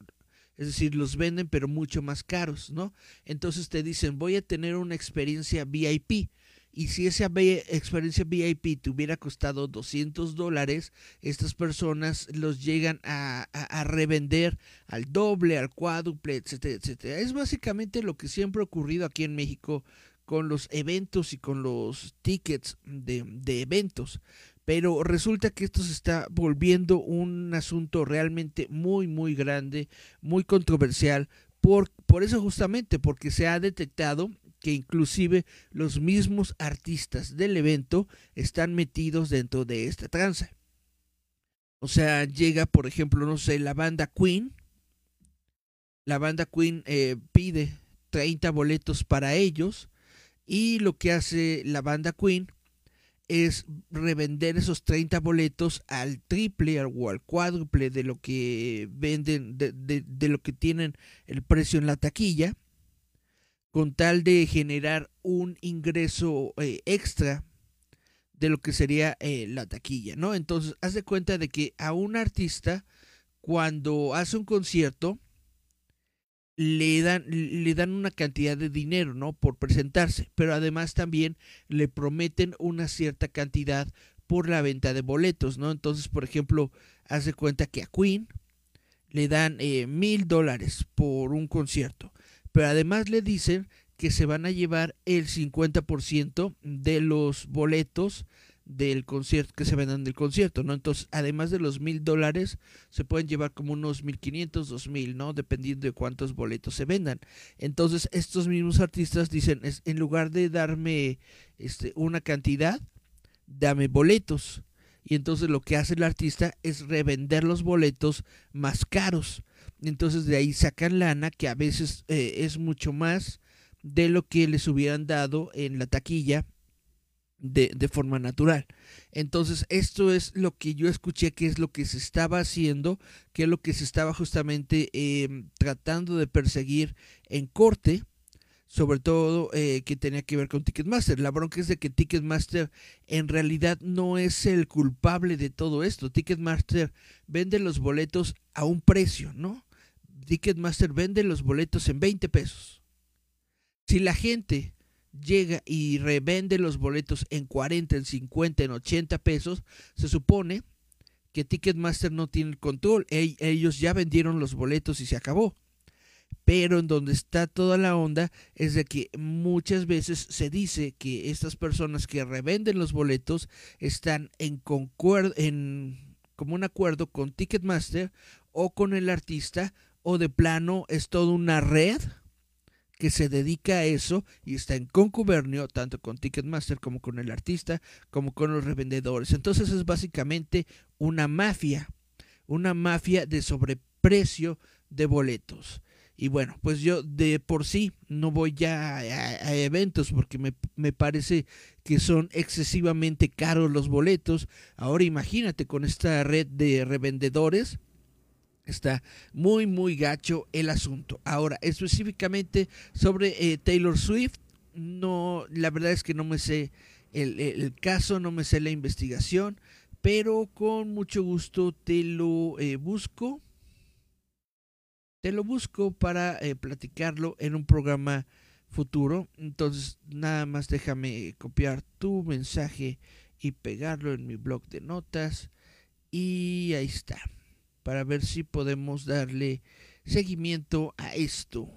B: Es decir, los venden pero mucho más caros, ¿no? Entonces te dicen, voy a tener una experiencia VIP y si esa experiencia VIP te hubiera costado 200 dólares, estas personas los llegan a, revender al doble, al cuádruple, etcétera, etcétera. Es básicamente lo que siempre ha ocurrido aquí en México con los eventos y con los tickets de, de eventos. Pero resulta que esto se está volviendo un asunto realmente muy, muy grande, muy controversial, por, por, eso justamente, porque se ha detectado que inclusive los mismos artistas del evento están metidos dentro de esta tranza. O sea, llega, por ejemplo, no sé, la banda Queen. La banda Queen eh, pide 30 boletos para ellos y lo que hace la banda Queen es revender esos 30 boletos al triple o al cuádruple de lo que venden, de, de lo que tienen el precio en la taquilla con tal de generar un ingreso eh, extra de lo que sería eh, la taquilla, ¿no? Entonces, haz de cuenta de que a un artista, cuando hace un concierto, le dan, le dan una cantidad de dinero, ¿no? Por presentarse, pero además también le prometen una cierta cantidad por la venta de boletos, ¿no? Entonces, por ejemplo, haz de cuenta que a Queen le dan eh, mil dólares por un concierto pero además le dicen que se van a llevar el 50% de los boletos del concierto que se vendan del concierto, ¿no? Entonces, además de los mil dólares, se pueden llevar como unos mil quinientos, dos mil, ¿no? Dependiendo de cuántos boletos se vendan. Entonces, estos mismos artistas dicen, es, en lugar de darme este, una cantidad, dame boletos. Y entonces lo que hace el artista es revender los boletos más caros. Entonces de ahí sacan lana que a veces eh, es mucho más de lo que les hubieran dado en la taquilla de, de, forma natural. Entonces, esto es lo que yo escuché que es lo que se estaba haciendo, que es lo que se estaba justamente em, tratando de perseguir en corte, sobre todo eh, que tenía que ver con Ticketmaster. La bronca es de que Ticketmaster en realidad no es el culpable de todo esto. Ticketmaster vende los boletos a un precio, ¿no? Ticketmaster vende los boletos en 20 pesos. Si la gente llega y revende los boletos en 40, en 50, en 80 pesos, se supone que Ticketmaster no tiene el control. Ellos ya vendieron los boletos y se acabó. Pero en donde está toda la onda es de que muchas veces se dice que estas personas que revenden los boletos están en concuerdo, en como un acuerdo con Ticketmaster o con el artista o de plano es toda una red que se dedica a eso y está en concubernio tanto con Ticketmaster como con el artista como con los revendedores. Entonces es básicamente una mafia, una mafia de sobreprecio de boletos. Y bueno, pues yo de por sí no voy ya a, eventos porque me, me, parece que son excesivamente caros los boletos. Ahora imagínate con esta red de revendedores Está muy, muy gacho el asunto. Ahora, específicamente sobre eh, Taylor Swift, no, la verdad es que no me sé el, caso, no me sé la investigación, pero con mucho gusto te lo eh, busco. Te lo busco para eh, platicarlo en un programa futuro. Entonces, nada más déjame copiar tu mensaje y pegarlo en mi blog de notas Y ahí está, para ver si podemos darle seguimiento a esto.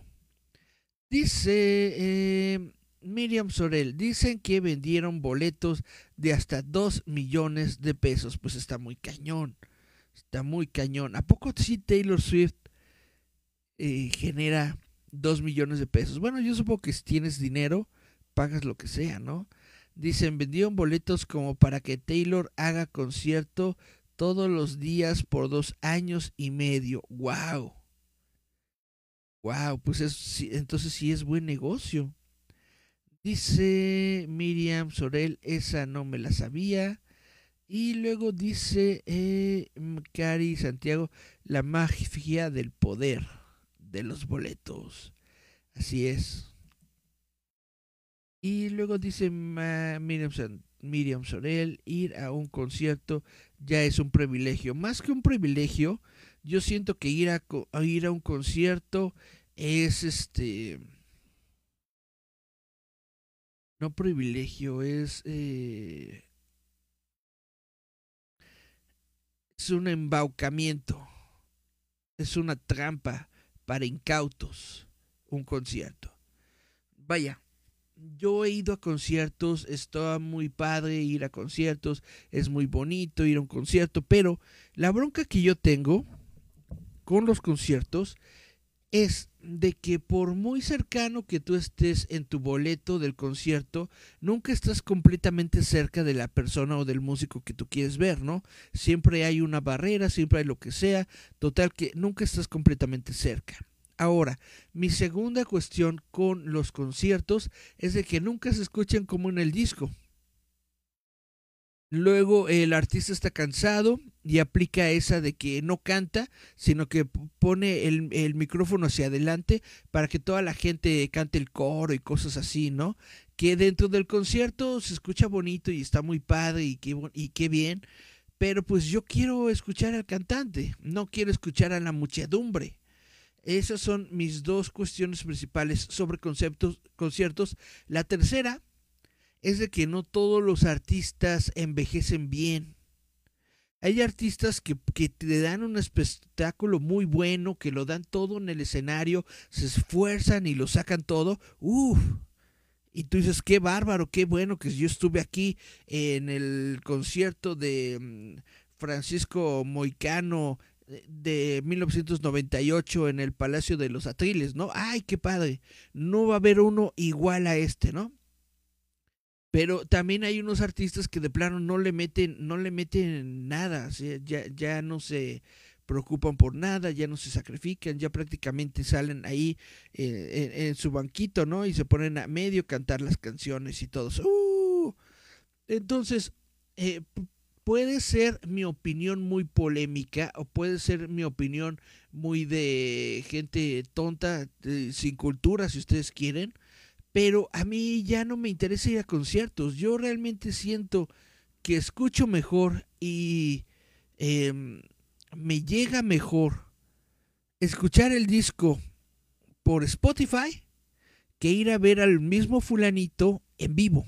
B: Dice eh, Miriam Sorel, dicen que vendieron boletos de hasta 2 millones de pesos. Pues está muy cañón, está muy cañón. ¿A poco sí Taylor Swift eh, genera 2 millones de pesos? Bueno, yo supongo que si tienes dinero, pagas lo que sea, ¿no? Dicen, vendieron boletos como para que Taylor haga concierto todos los días por dos años y medio. ¡Wow! Wow, pues es, entonces sí es buen negocio. Dice Miriam Sorel, esa no me la sabía. Y luego dice eh, Cari Santiago, la magia del poder de los boletos. Así es. Y luego dice Miriam Sorel, ir a un concierto ya es un privilegio. Más que un privilegio, yo siento que ir a, ir a un concierto es este no privilegio es eh, es un embaucamiento es una trampa para incautos un concierto vaya yo he ido a conciertos, está muy padre ir a conciertos, es muy bonito ir a un concierto, pero la bronca que yo tengo con los conciertos es de que por muy cercano que tú estés en tu boleto del concierto, nunca estás completamente cerca de la persona o del músico que tú quieres ver, ¿no? Siempre hay una barrera, siempre hay lo que sea, total que nunca estás completamente cerca. Ahora, mi segunda cuestión con los conciertos es de que nunca se escuchan como en el disco. Luego el artista está cansado y aplica esa de que no canta, sino que pone el, micrófono hacia adelante para que toda la gente cante el coro y cosas así, ¿no? Que dentro del concierto se escucha bonito y está muy padre y qué, y qué bien, pero pues yo quiero escuchar al cantante, no quiero escuchar a la muchedumbre. Esas son mis dos cuestiones principales sobre conciertos. La tercera es de que no todos los artistas envejecen bien. Hay artistas que, que, te dan un espectáculo muy bueno, que lo dan todo en el escenario, se esfuerzan y lo sacan todo. Uf. Y tú dices, qué bárbaro, qué bueno que yo estuve aquí en el concierto de mm, Francisco Moicano de 1998 en el Palacio de los Atriles, ¿no? ¡Ay, qué padre! No va a haber uno igual a este, ¿no? Pero también hay unos artistas que de plano no le meten, no le meten nada, ya, ya no se preocupan por nada, ya no se sacrifican, ya prácticamente salen ahí eh, en, su banquito, ¿no? Y se ponen a medio cantar las canciones y todo. ¡Uh! Entonces, eh, puede ser mi opinión muy polémica o puede ser mi opinión muy de gente tonta, sin cultura, si ustedes quieren, pero a mí ya no me interesa ir a conciertos. Yo realmente siento que escucho mejor y em, me llega mejor escuchar el disco por Spotify que ir a ver al mismo fulanito en vivo.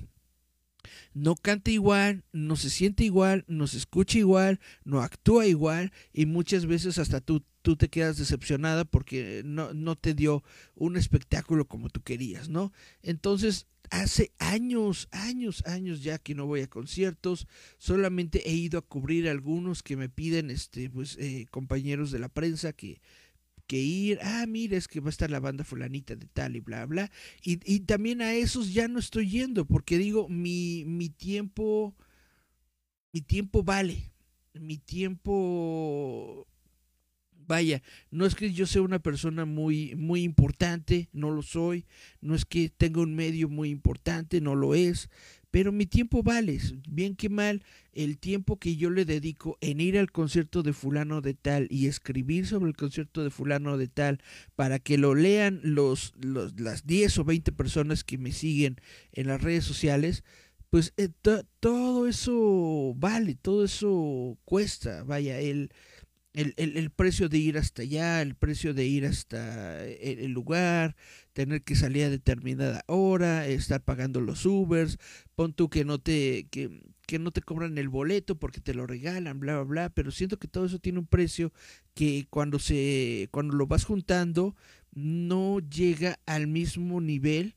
B: No canta igual, no se siente igual, no se escucha igual, no actúa igual y muchas veces hasta tú tú te quedas decepcionada porque no, no te dio un espectáculo como tú querías, ¿no? Entonces, hace años, años, años ya que no voy a conciertos, solamente he ido a cubrir algunos que me piden, este, pues, eh, compañeros de la prensa que, que ir, ah, mira, es que va a estar la banda fulanita de tal y bla, bla. Y, y también a esos ya no estoy yendo, porque digo, mi, mi tiempo, mi tiempo vale, mi tiempo vaya, no es que yo sea una persona muy, muy importante, no lo soy, no es que tenga un medio muy importante, no lo es, pero mi tiempo vale, bien que mal, el tiempo que yo le dedico en ir al concierto de fulano de tal y escribir sobre el concierto de fulano de tal para que lo lean los, las 10 o 20 personas que me siguen en las redes sociales, pues eh, todo eso vale, todo eso cuesta, vaya, el el, el, precio de ir hasta allá, el precio de ir hasta el, lugar, tener que salir a determinada hora, estar pagando los Ubers, pon tú que no te, que, que no te cobran el boleto porque te lo regalan, bla, bla, bla, pero siento que todo eso tiene un precio que cuando se, cuando lo vas juntando, no llega al mismo nivel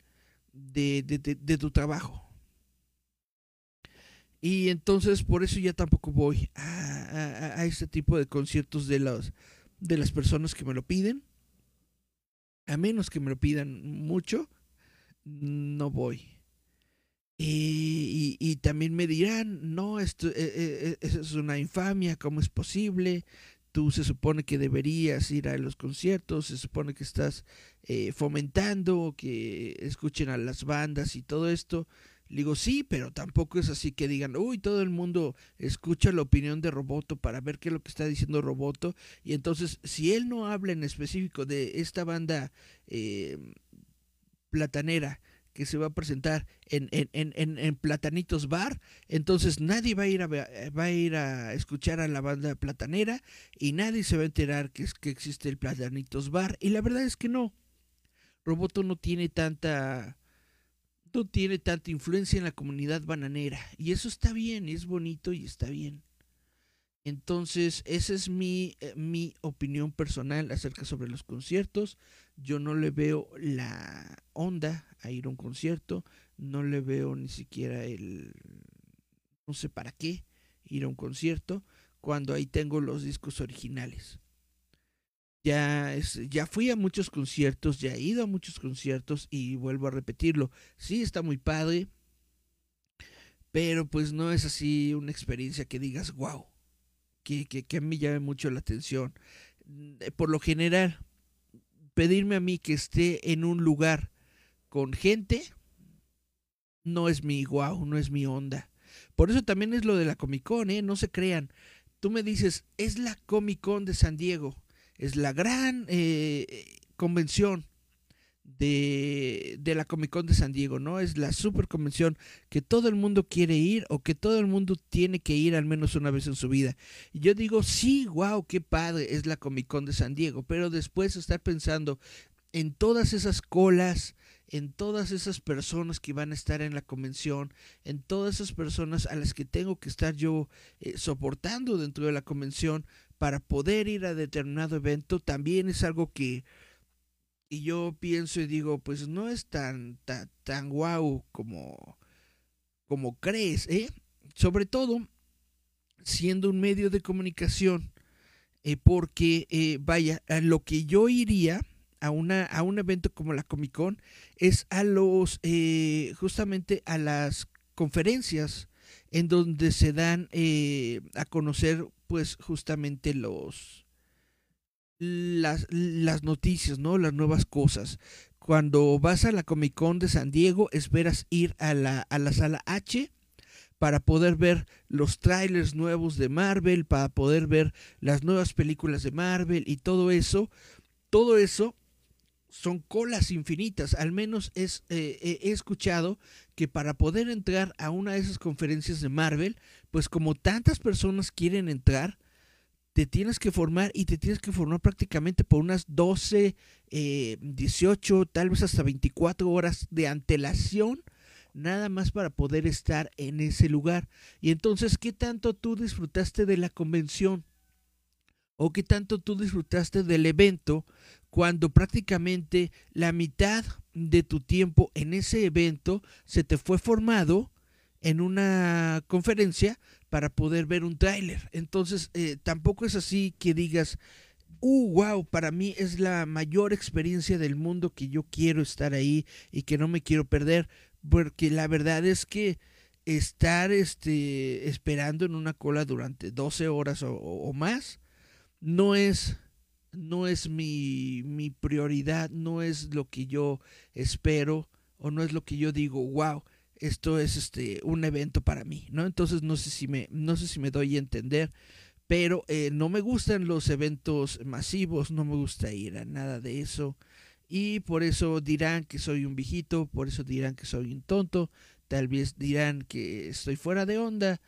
B: de, de, de, tu trabajo. Y entonces por eso ya tampoco voy a, a, este tipo de conciertos de, los, de las personas que me lo piden. A menos que me lo pidan mucho, no voy. Y, y, también me dirán, no, esto eh, eh, eh, es una infamia, ¿cómo es posible? Tú se supone que deberías ir a los conciertos, se supone que estás fomentando que escuchen a las bandas y todo esto. Le digo, sí, pero tampoco es así que digan, uy, todo el mundo escucha la opinión de Roboto para ver qué es lo que está diciendo Roboto. Y entonces, si él no habla en específico de esta banda platanera, que se va a presentar en, en, en, en, Platanitos Bar. Entonces nadie va a, ir a, va a ir a escuchar a la banda platanera y nadie se va a enterar que, es, que existe el Platanitos Bar. Y la verdad es que no. Roboto no tiene tanta no tiene tanta influencia en la comunidad bananera. Y eso está bien, es bonito y está bien. Entonces, esa es mi, eh, mi opinión personal acerca sobre los conciertos. Yo no le veo la onda a ir a un concierto, no le veo ni siquiera el, no sé para qué ir a un concierto cuando ahí tengo los discos originales. Ya, es, ya fui a muchos conciertos, ya he ido a muchos conciertos y vuelvo a repetirlo. Sí, está muy padre, pero pues no es así una experiencia que digas, wow que, que, a mí llame mucho la atención. Eh, por lo general, pedirme a mí que esté en un lugar con gente no es mi guau, no es mi onda. Por eso también es lo de la Comic Con, ¿eh? No se crean. Tú me dices, es la Comic Con de San Diego. Es la gran eh, convención de, de, la Comic Con de San Diego, ¿no? Es la super convención que todo el mundo quiere ir o que todo el mundo tiene que ir al menos una vez en su vida. Y yo digo, sí, wow, qué padre es la Comic Con de San Diego, pero después estar pensando en todas esas colas, en todas esas personas que van a estar en la convención, en todas esas personas a las que tengo que estar yo eh, soportando dentro de la convención para poder ir a determinado evento, también es algo que y yo pienso y digo, pues no es tan, tan, tan guau como, como crees, ¿eh? Sobre todo siendo un medio de comunicación, eh, porque eh, vaya, a lo que yo iría a, una, a un evento como la Comic Con es a los, eh, justamente a las conferencias en donde se dan a conocer pues justamente los, las, las noticias, ¿no? Las nuevas cosas. Cuando vas a la Comic Con de San Diego, esperas ir a la, a la sala H para poder ver los trailers nuevos de Marvel, para poder ver las nuevas películas de Marvel y todo eso. Todo eso son colas infinitas. Al menos es, eh, he escuchado que para poder entrar a una de esas conferencias de Marvel, pues como tantas personas quieren entrar, te tienes que formar y te tienes que formar prácticamente por unas 12, 18, eh, tal vez hasta 24 horas de antelación, nada más para poder estar en ese lugar. Y entonces, ¿qué tanto tú disfrutaste de la convención? ¿O qué tanto tú disfrutaste del evento cuando prácticamente la mitad de tu tiempo en ese evento se te fue formado en una conferencia para poder ver un tráiler. Entonces, eh, tampoco es así que digas, uh, wow, para mí es la mayor experiencia del mundo que yo quiero estar ahí y que no me quiero perder, porque la verdad es que estar este, esperando en una cola durante 12 horas o, más no es no es mi, mi prioridad, no es lo que yo espero o no es lo que yo digo, wow, esto es este un evento para mí, ¿no? Entonces no sé si me, no sé si me doy a entender, pero eh, no me gustan los eventos masivos, no me gusta ir a nada de eso. Y por eso dirán que soy un viejito, por eso dirán que soy un tonto, tal vez dirán que estoy fuera de onda,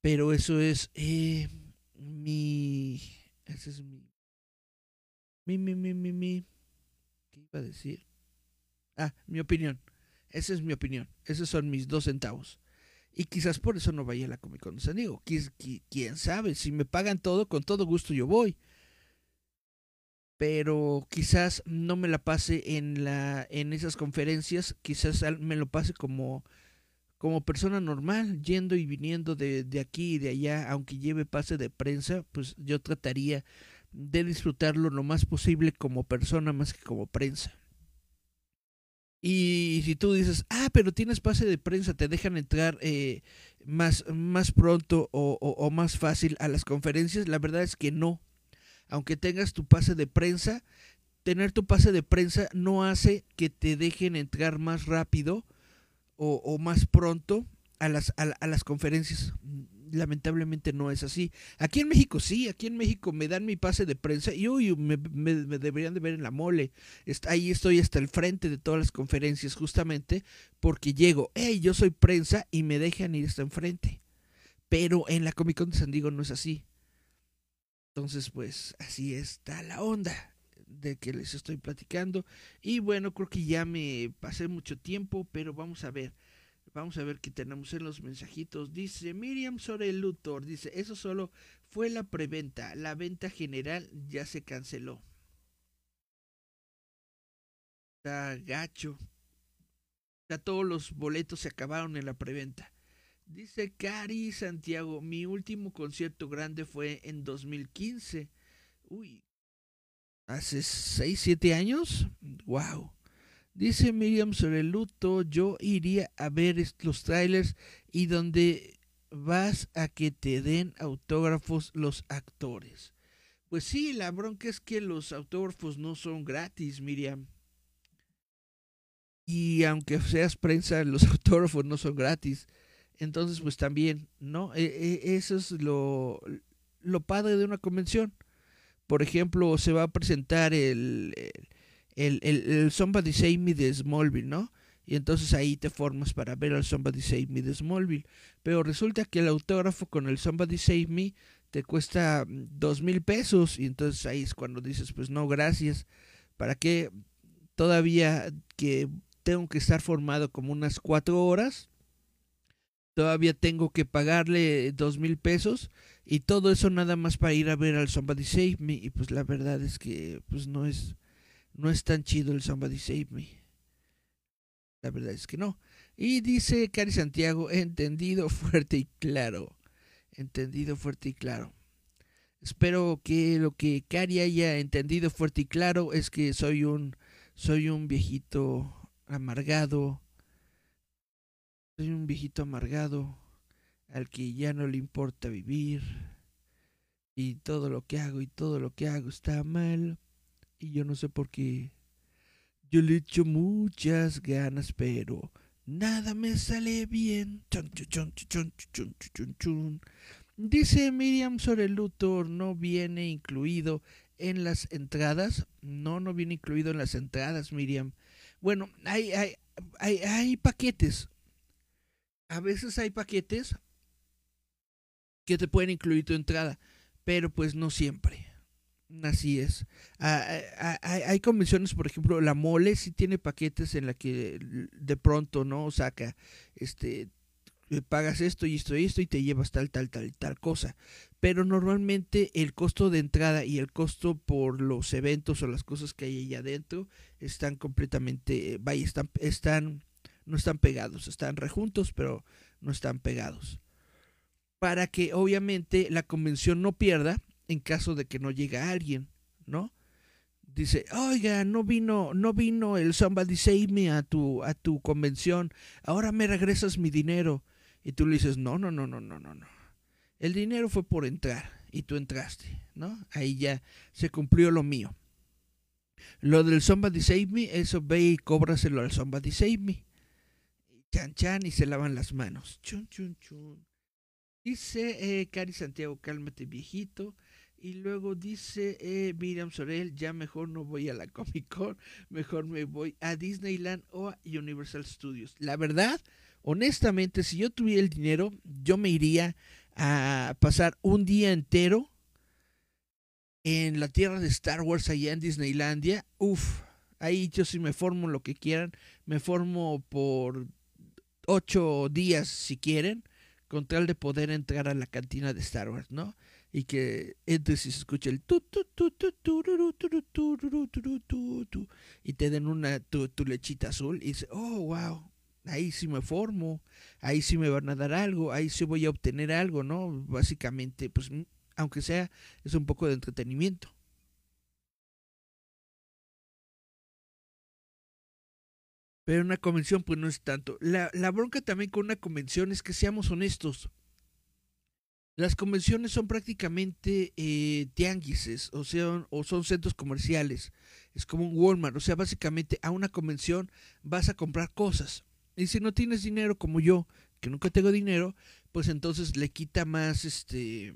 B: pero eso es eh, mi, es mi, mi, mi, mi, mi, mi, ¿qué iba a decir? Ah, mi opinión. Esa es mi opinión. Esos son mis dos centavos. Y quizás por eso no vaya a la Comic Con de San Diego. ¿Quién sabe? Si me pagan todo, con todo gusto yo voy. Pero quizás no me la pase en, la, en esas conferencias. Quizás me lo pase como, como persona normal, yendo y viniendo de, de aquí y de allá. Aunque lleve pase de prensa, pues yo trataría de disfrutarlo lo más posible como persona más que como prensa. Y si tú dices, ah, pero tienes pase de prensa, te dejan entrar eh, más, más pronto o, más fácil a las conferencias, la verdad es que no. Aunque tengas tu pase de prensa, tener tu pase de prensa no hace que te dejen entrar más rápido o, o más pronto a las, a las conferencias lamentablemente no es así. Aquí en México sí, aquí en México me dan mi pase de prensa y uy, me, deberían de ver en la mole. ahí estoy hasta el frente de todas las conferencias justamente porque llego, hey, yo soy prensa y me dejan ir hasta enfrente. Pero en la Comic Con de San Diego no es así. Entonces, pues así está la onda de que les estoy platicando. Y bueno, creo que ya me pasé mucho tiempo, pero vamos a ver. Vamos a ver qué tenemos en los mensajitos. Dice Miriam sobre el Luthor. Dice, eso solo fue la preventa. La venta general ya se canceló. Está gacho. Ya todos los boletos se acabaron en la preventa. Dice Cari Santiago, mi último concierto grande fue en 2015. Uy, hace 6, 7 años. Wow. Dice Miriam sobre el luto, yo iría a ver los trailers y donde vas a que te den autógrafos los actores. Pues sí, la bronca es que los autógrafos no son gratis, Miriam. Y aunque seas prensa, los autógrafos no son gratis. Entonces, pues también, ¿no? E, e, eso es lo, lo padre de una convención. Por ejemplo, se va a presentar el el, el, el Somebody Save Me de Smallville, ¿no? Y entonces ahí te formas para ver al Somebody Save Me de Smallville. Pero resulta que el autógrafo con el Somebody Save Me te cuesta mm, dos mil pesos. Y entonces ahí es cuando dices, pues no, gracias. ¿Para qué todavía que tengo que estar formado como unas cuatro horas? Todavía tengo que pagarle dos mil pesos. Y todo eso nada más para ir a ver al Somebody Save Me. Y pues la verdad es que pues no es no es tan chido el Somebody Save Me. La verdad es que no. Y dice Cari Santiago, entendido fuerte y claro. Entendido fuerte y claro. Espero que lo que Cari haya entendido fuerte y claro es que soy un soy un viejito amargado. Soy un viejito amargado al que ya no le importa vivir. Y todo lo que hago y todo lo que hago está mal y yo no sé por qué. Yo le echo muchas ganas, pero nada me sale bien. Dice Miriam sobre Luthor, no viene incluido en las entradas. No, no viene incluido en las entradas, Miriam. Bueno, hay, hay, hay, hay paquetes. A veces hay paquetes que te pueden incluir tu entrada, pero pues no siempre. Así es. Ah, ah, ah, hay, convenciones, por ejemplo, la mole sí tiene paquetes en la que de pronto no saca, este, eh, pagas esto y esto y esto y te llevas tal, tal, tal, tal cosa. Pero normalmente el costo de entrada y el costo por los eventos o las cosas que hay allá adentro están completamente, vaya, están, están, no están pegados, están rejuntos, pero no están pegados. Para que obviamente la convención no pierda en caso de que no llegue alguien, ¿no? Dice, oiga, no vino, no vino el Somebody Save Me a tu, a tu convención, ahora me regresas mi dinero. Y tú le dices, no, no, no, no, no, no, no. El dinero fue por entrar y tú entraste, ¿no? Ahí ya se cumplió lo mío. Lo del Somebody Save Me, eso ve y cóbraselo al Somebody Save Me. Chan chan y se lavan las manos. Chun, chun, chun. Dice eh, Cari Santiago, cálmate viejito. Y luego dice eh, Miriam Sorel, ya mejor no voy a la Comic Con, mejor me voy a Disneyland o a Universal Studios. La verdad, honestamente, si yo tuviera el dinero, yo me iría a pasar un día entero en la tierra de Star Wars allá en Disneylandia. Uf, ahí yo sí me formo lo que quieran, me formo por ocho días si quieren, con tal de poder entrar a la cantina de Star Wars, ¿no? Y que entres y se escuche el tu tu tu tu tu, tu, y te den una tu, tu lechita azul y dices, oh, wow, ahí sí me formo, ahí sí me van a dar algo, ahí sí voy a obtener algo, ¿no? Básicamente, pues, aunque sea, es un poco de entretenimiento. Pero una convención, pues no es tanto. La, la bronca también con una convención es que seamos honestos. Las convenciones son prácticamente eh, tianguises, o sea, o son centros comerciales. Es como un Walmart, o sea, básicamente a una convención vas a comprar cosas. Y si no tienes dinero como yo, que nunca tengo dinero, pues entonces le quita más, este,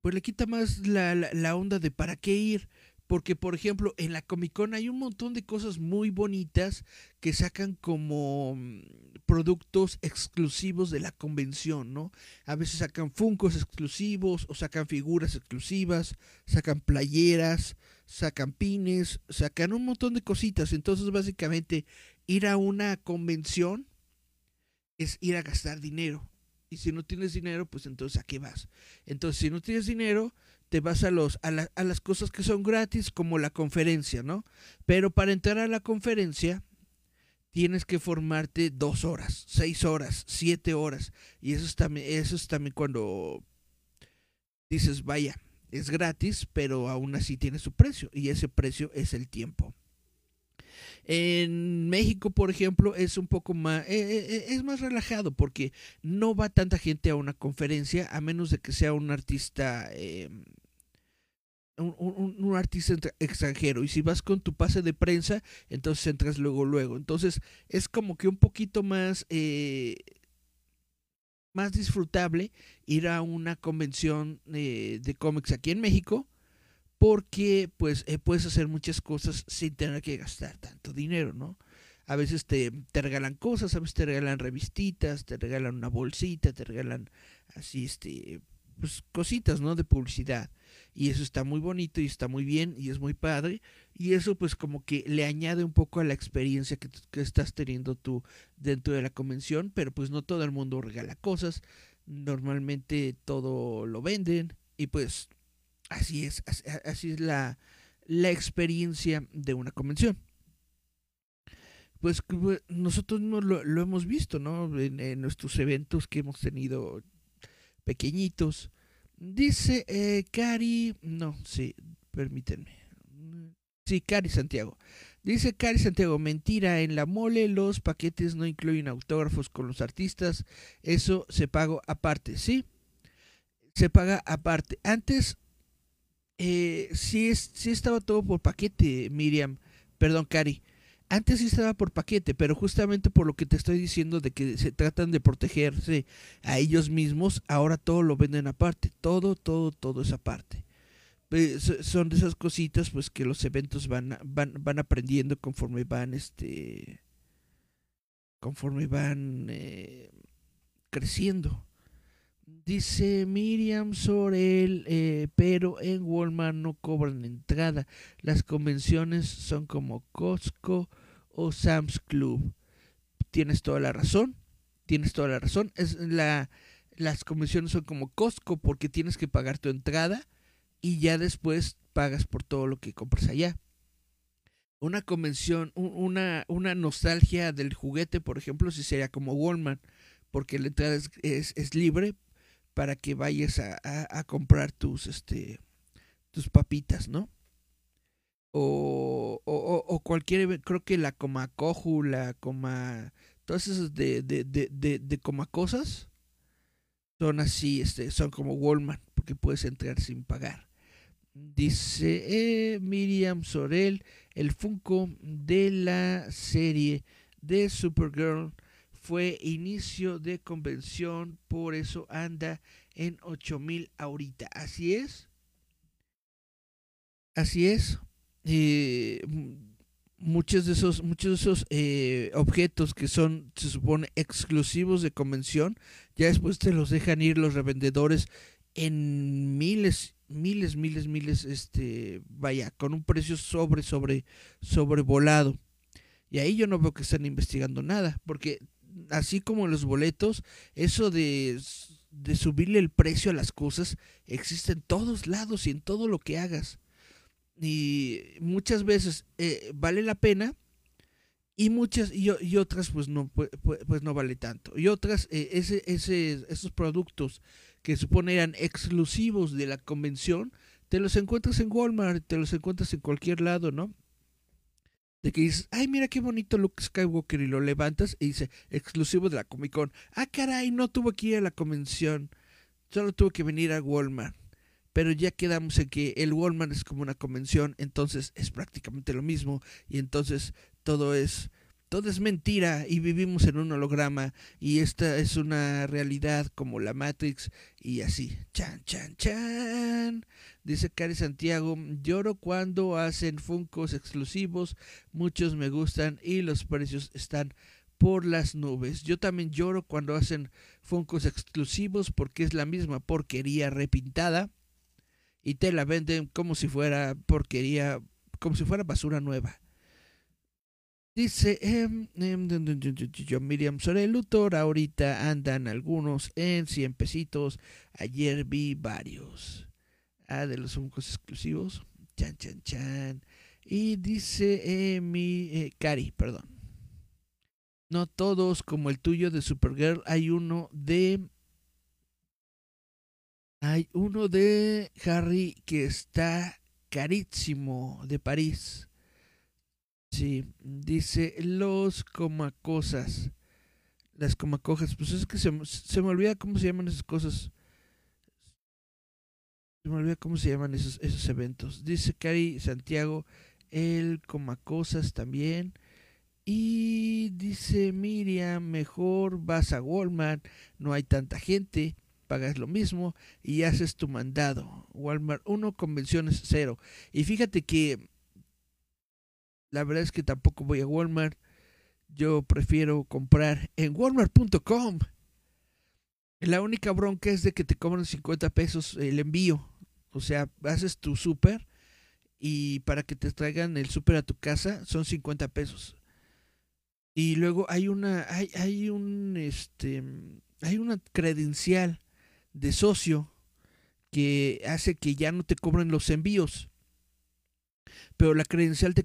B: pues le quita más la, la, la onda de para qué ir. Porque, por ejemplo, en la Comic Con hay un montón de cosas muy bonitas que sacan como mm, productos exclusivos de la convención, ¿no? A veces sacan funcos exclusivos o sacan figuras exclusivas, sacan playeras, sacan pines, sacan un montón de cositas. Entonces, básicamente, ir a una convención es ir a gastar dinero. Y si no tienes dinero, pues entonces ¿a qué vas? Entonces, si no tienes dinero, te vas a, los, a, a, las cosas que son gratis, como la conferencia, ¿no? Pero para entrar a la conferencia tienes que formarte dos horas, seis horas, siete horas. Y eso es también, eso es también cuando dices, vaya, es gratis, pero aún así tiene su precio. Y ese precio es el tiempo. En México, por ejemplo, es un poco más, eh, eh, es más relajado porque no va tanta gente a una conferencia a menos de que sea un artista eh, un, artista extranjero y si vas con tu pase de prensa entonces entras luego luego. Entonces es como que un poquito más eh, más disfrutable ir a una convención eh, de cómics aquí en México porque pues eh, puedes hacer muchas cosas sin tener que gastar tanto dinero no a veces te, te regalan cosas a veces te regalan revistitas te regalan una bolsita te regalan así este pues cositas no de publicidad y eso está muy bonito y está muy bien y es muy padre y eso pues como que le añade un poco a la experiencia que, estás teniendo tú dentro de la convención pero pues no todo el mundo regala cosas normalmente todo lo venden y pues así es así, es la, la experiencia de una convención. Pues nosotros no lo, lo hemos visto no en, en nuestros eventos que hemos tenido pequeñitos Dice eh, Cari, no, sí, permítanme. Sí, Cari Santiago. Dice Cari Santiago, mentira, en la mole los paquetes no incluyen autógrafos con los artistas, eso se paga aparte, ¿sí? Se paga aparte. Antes, eh, sí, sí estaba todo por paquete, Miriam, perdón, Cari. Antes sí estaba por paquete, pero justamente por lo que te estoy diciendo de que se tratan de protegerse a ellos mismos, ahora todo lo venden aparte, todo, todo, todo es aparte. Son de esas cositas pues que los eventos van, van, van aprendiendo conforme van este conforme van eh, creciendo. Dice Miriam Sorel, eh, pero en Walmart no cobran entrada. Las convenciones son como Costco o Sam's Club. Tienes toda la razón. Tienes toda la razón. Es la, las convenciones son como Costco porque tienes que pagar tu entrada y ya después pagas por todo lo que compras allá. Una convención, una, una nostalgia del juguete, por ejemplo, si sería como Walmart, porque la entrada es, es, es libre, para que vayas a, a, a, comprar tus este tus papitas, ¿no? O, o, o cualquier, creo que la coma coju, la coma, todas esas de, de, de, de, de coma cosas son así, este, son como Walmart, porque puedes entrar sin pagar. Dice eh, Miriam Sorel, el Funko de la serie de Supergirl fue inicio de convención, por eso anda en 8000 ahorita. Así es. Así es. Eh, muchos de esos, muchos de esos eh, objetos que son, se supone, exclusivos de convención, ya después te los dejan ir los revendedores en miles, miles, miles, miles, este, vaya, con un precio sobre, sobre, sobrevolado. Y ahí yo no veo que estén investigando nada, porque así como los boletos, eso de, de subirle el precio a las cosas existe en todos lados y en todo lo que hagas. Y muchas veces eh, vale la pena y muchas y, otras pues no pues, pues no vale tanto y otras eh, ese, ese, esos productos que supone eran exclusivos de la convención te los encuentras en Walmart te los encuentras en cualquier lado no de que dices, ay, mira qué bonito Luke Skywalker y lo levantas y dice, exclusivo de la Comic Con. Ah, caray, no tuvo que ir a la convención, solo tuvo que venir a Walmart. Pero ya quedamos en que el Walmart es como una convención, entonces es prácticamente lo mismo y entonces todo es todo es mentira y vivimos en un holograma y esta es una realidad como la Matrix y así. Chan, chan, chan. Dice Cari Santiago, lloro cuando hacen Funcos exclusivos, muchos me gustan y los precios están por las nubes. Yo también lloro cuando hacen Funcos exclusivos porque es la misma porquería repintada y te la venden como si fuera porquería, como si fuera basura nueva. Dice eh, eh, Miriam sobre el Luthor, ahorita andan algunos en 100 pesitos. Ayer vi varios. Ah, de los funcos exclusivos. Chan, chan, chan. Y dice eh, eh, Cari, perdón. No todos como el tuyo de Supergirl. Hay uno de. Hay uno de Harry que está carísimo de París. Sí, dice los comacosas. Las comacojas, pues es que se, me olvida cómo se llaman esas cosas. Se me olvida cómo se llaman esos, esos eventos. Dice Cari Santiago, el comacosas también. Y dice Miriam, mejor vas a Walmart, no hay tanta gente, pagas lo mismo y haces tu mandado. Walmart 1, convenciones 0. Y fíjate que la verdad es que tampoco voy a Walmart. Yo prefiero comprar en walmart.com. La única bronca es de que te cobran 50 pesos el envío. O sea, haces tu súper y para que te traigan el súper a tu casa son 50 pesos. Y luego hay una hay, hay un este hay una credencial de socio que hace que ya no te cobren los envíos pero la credencial te,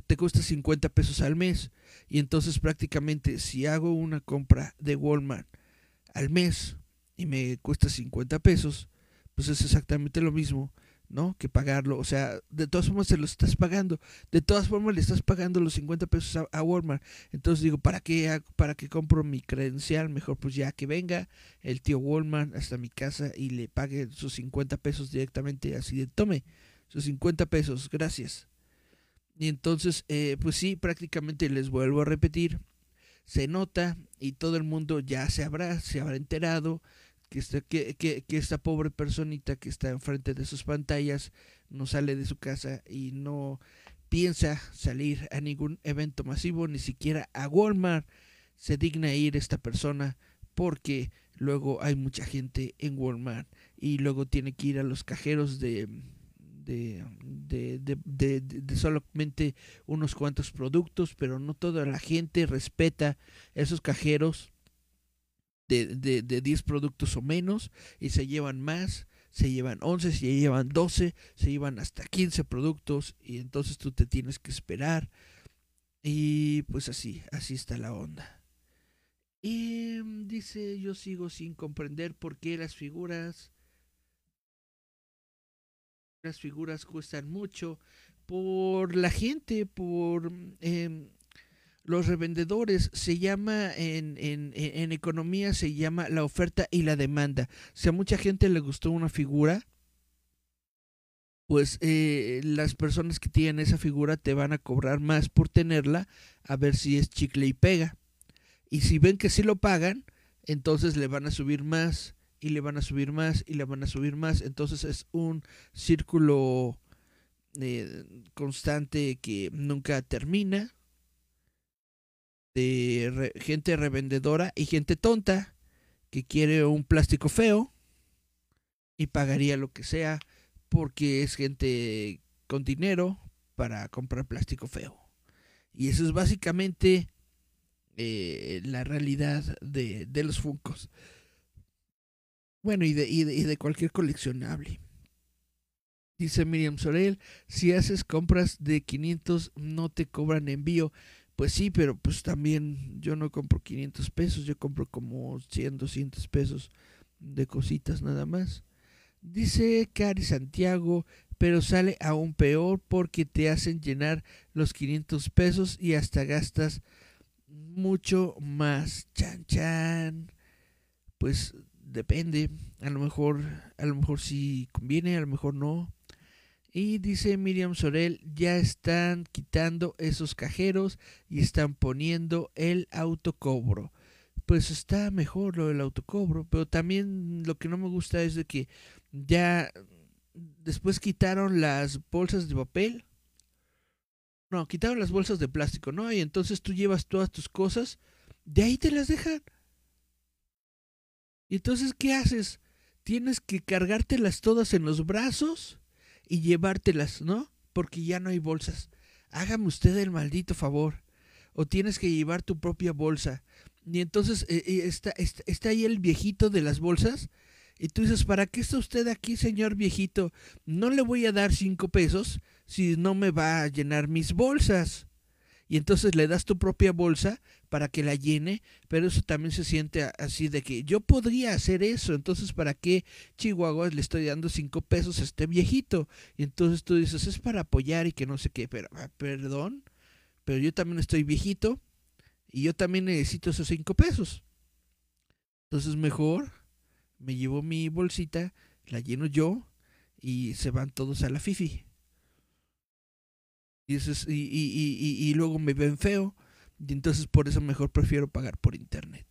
B: te, cuesta 50 pesos al mes. Y entonces prácticamente si hago una compra de Walmart al mes y me cuesta 50 pesos, pues es exactamente lo mismo, ¿no? Que pagarlo. O sea, de todas formas se lo estás pagando. De todas formas le estás pagando los 50 pesos a, Walmart. Entonces digo, ¿para qué, ¿para qué compro mi credencial? Mejor pues ya que venga el tío Walmart hasta mi casa y le pague sus 50 pesos directamente así de tome. Sus 50 pesos, gracias. Y entonces, eh, pues sí, prácticamente les vuelvo a repetir, se nota y todo el mundo ya se habrá, se habrá enterado que esta, que, que, que esta pobre personita que está enfrente de sus pantallas no sale de su casa y no piensa salir a ningún evento masivo, ni siquiera a Walmart. Se digna ir esta persona porque luego hay mucha gente en Walmart y luego tiene que ir a los cajeros de de, de, de, solamente unos cuantos productos, pero no toda la gente respeta esos cajeros de, de, de 10 productos o menos y se llevan más, se llevan 11, se llevan 12, se llevan hasta 15 productos y entonces tú te tienes que esperar y pues así, así está la onda. Y dice, yo sigo sin comprender por qué las figuras las figuras cuestan mucho, por la gente, por eh, los revendedores, se llama en, en, en, economía, se llama la oferta y la demanda. Si a mucha gente le gustó una figura, pues eh, las personas que tienen esa figura te van a cobrar más por tenerla, a ver si es chicle y pega. Y si ven que sí lo pagan, entonces le van a subir más y le van a subir más y le van a subir más. Entonces es un círculo eh, constante que nunca termina de gente revendedora y gente tonta que quiere un plástico feo y pagaría lo que sea porque es gente con dinero para comprar plástico feo. Y eso es básicamente eh, la realidad de, de, los Funcos. Bueno, y de, y de, y de cualquier coleccionable. Dice Miriam Sorel, si haces compras de 500 no te cobran envío. Pues sí, pero pues también yo no compro 500 pesos, yo compro como 100, 200 pesos de cositas nada más. Dice Cari Santiago, pero sale aún peor porque te hacen llenar los 500 pesos y hasta gastas mucho más. Chan chan. Pues depende, a lo mejor a lo mejor sí conviene, a lo mejor no. Y dice Miriam Sorel, ya están quitando esos cajeros y están poniendo el autocobro. Pues está mejor lo del autocobro, pero también lo que no me gusta es de que ya después quitaron las bolsas de papel. No, quitaron las bolsas de plástico, ¿no? Y entonces tú llevas todas tus cosas, de ahí te las dejan. Y entonces, ¿qué haces? Tienes que cargártelas todas en los brazos y llevártelas, ¿no? Porque ya no hay bolsas. Hágame usted el maldito favor. O tienes que llevar tu propia bolsa. Y entonces eh, eh, está, está, ahí el viejito de las bolsas. Y tú dices, ¿para qué está usted aquí, señor viejito? No le voy a dar cinco pesos si no me va a llenar mis bolsas y entonces le das tu propia bolsa para que la llene, pero eso también se siente así de que yo podría hacer eso, entonces ¿para qué Chihuahua le estoy dando cinco pesos a este viejito? Y entonces tú dices, es para apoyar y que no sé qué, pero ah, perdón, pero yo también estoy viejito y yo también necesito esos cinco pesos. Entonces mejor me llevo mi bolsita, la lleno yo y se van todos a la fifi. Y, y, y, luego me ven feo. Y entonces por eso mejor prefiero pagar por internet.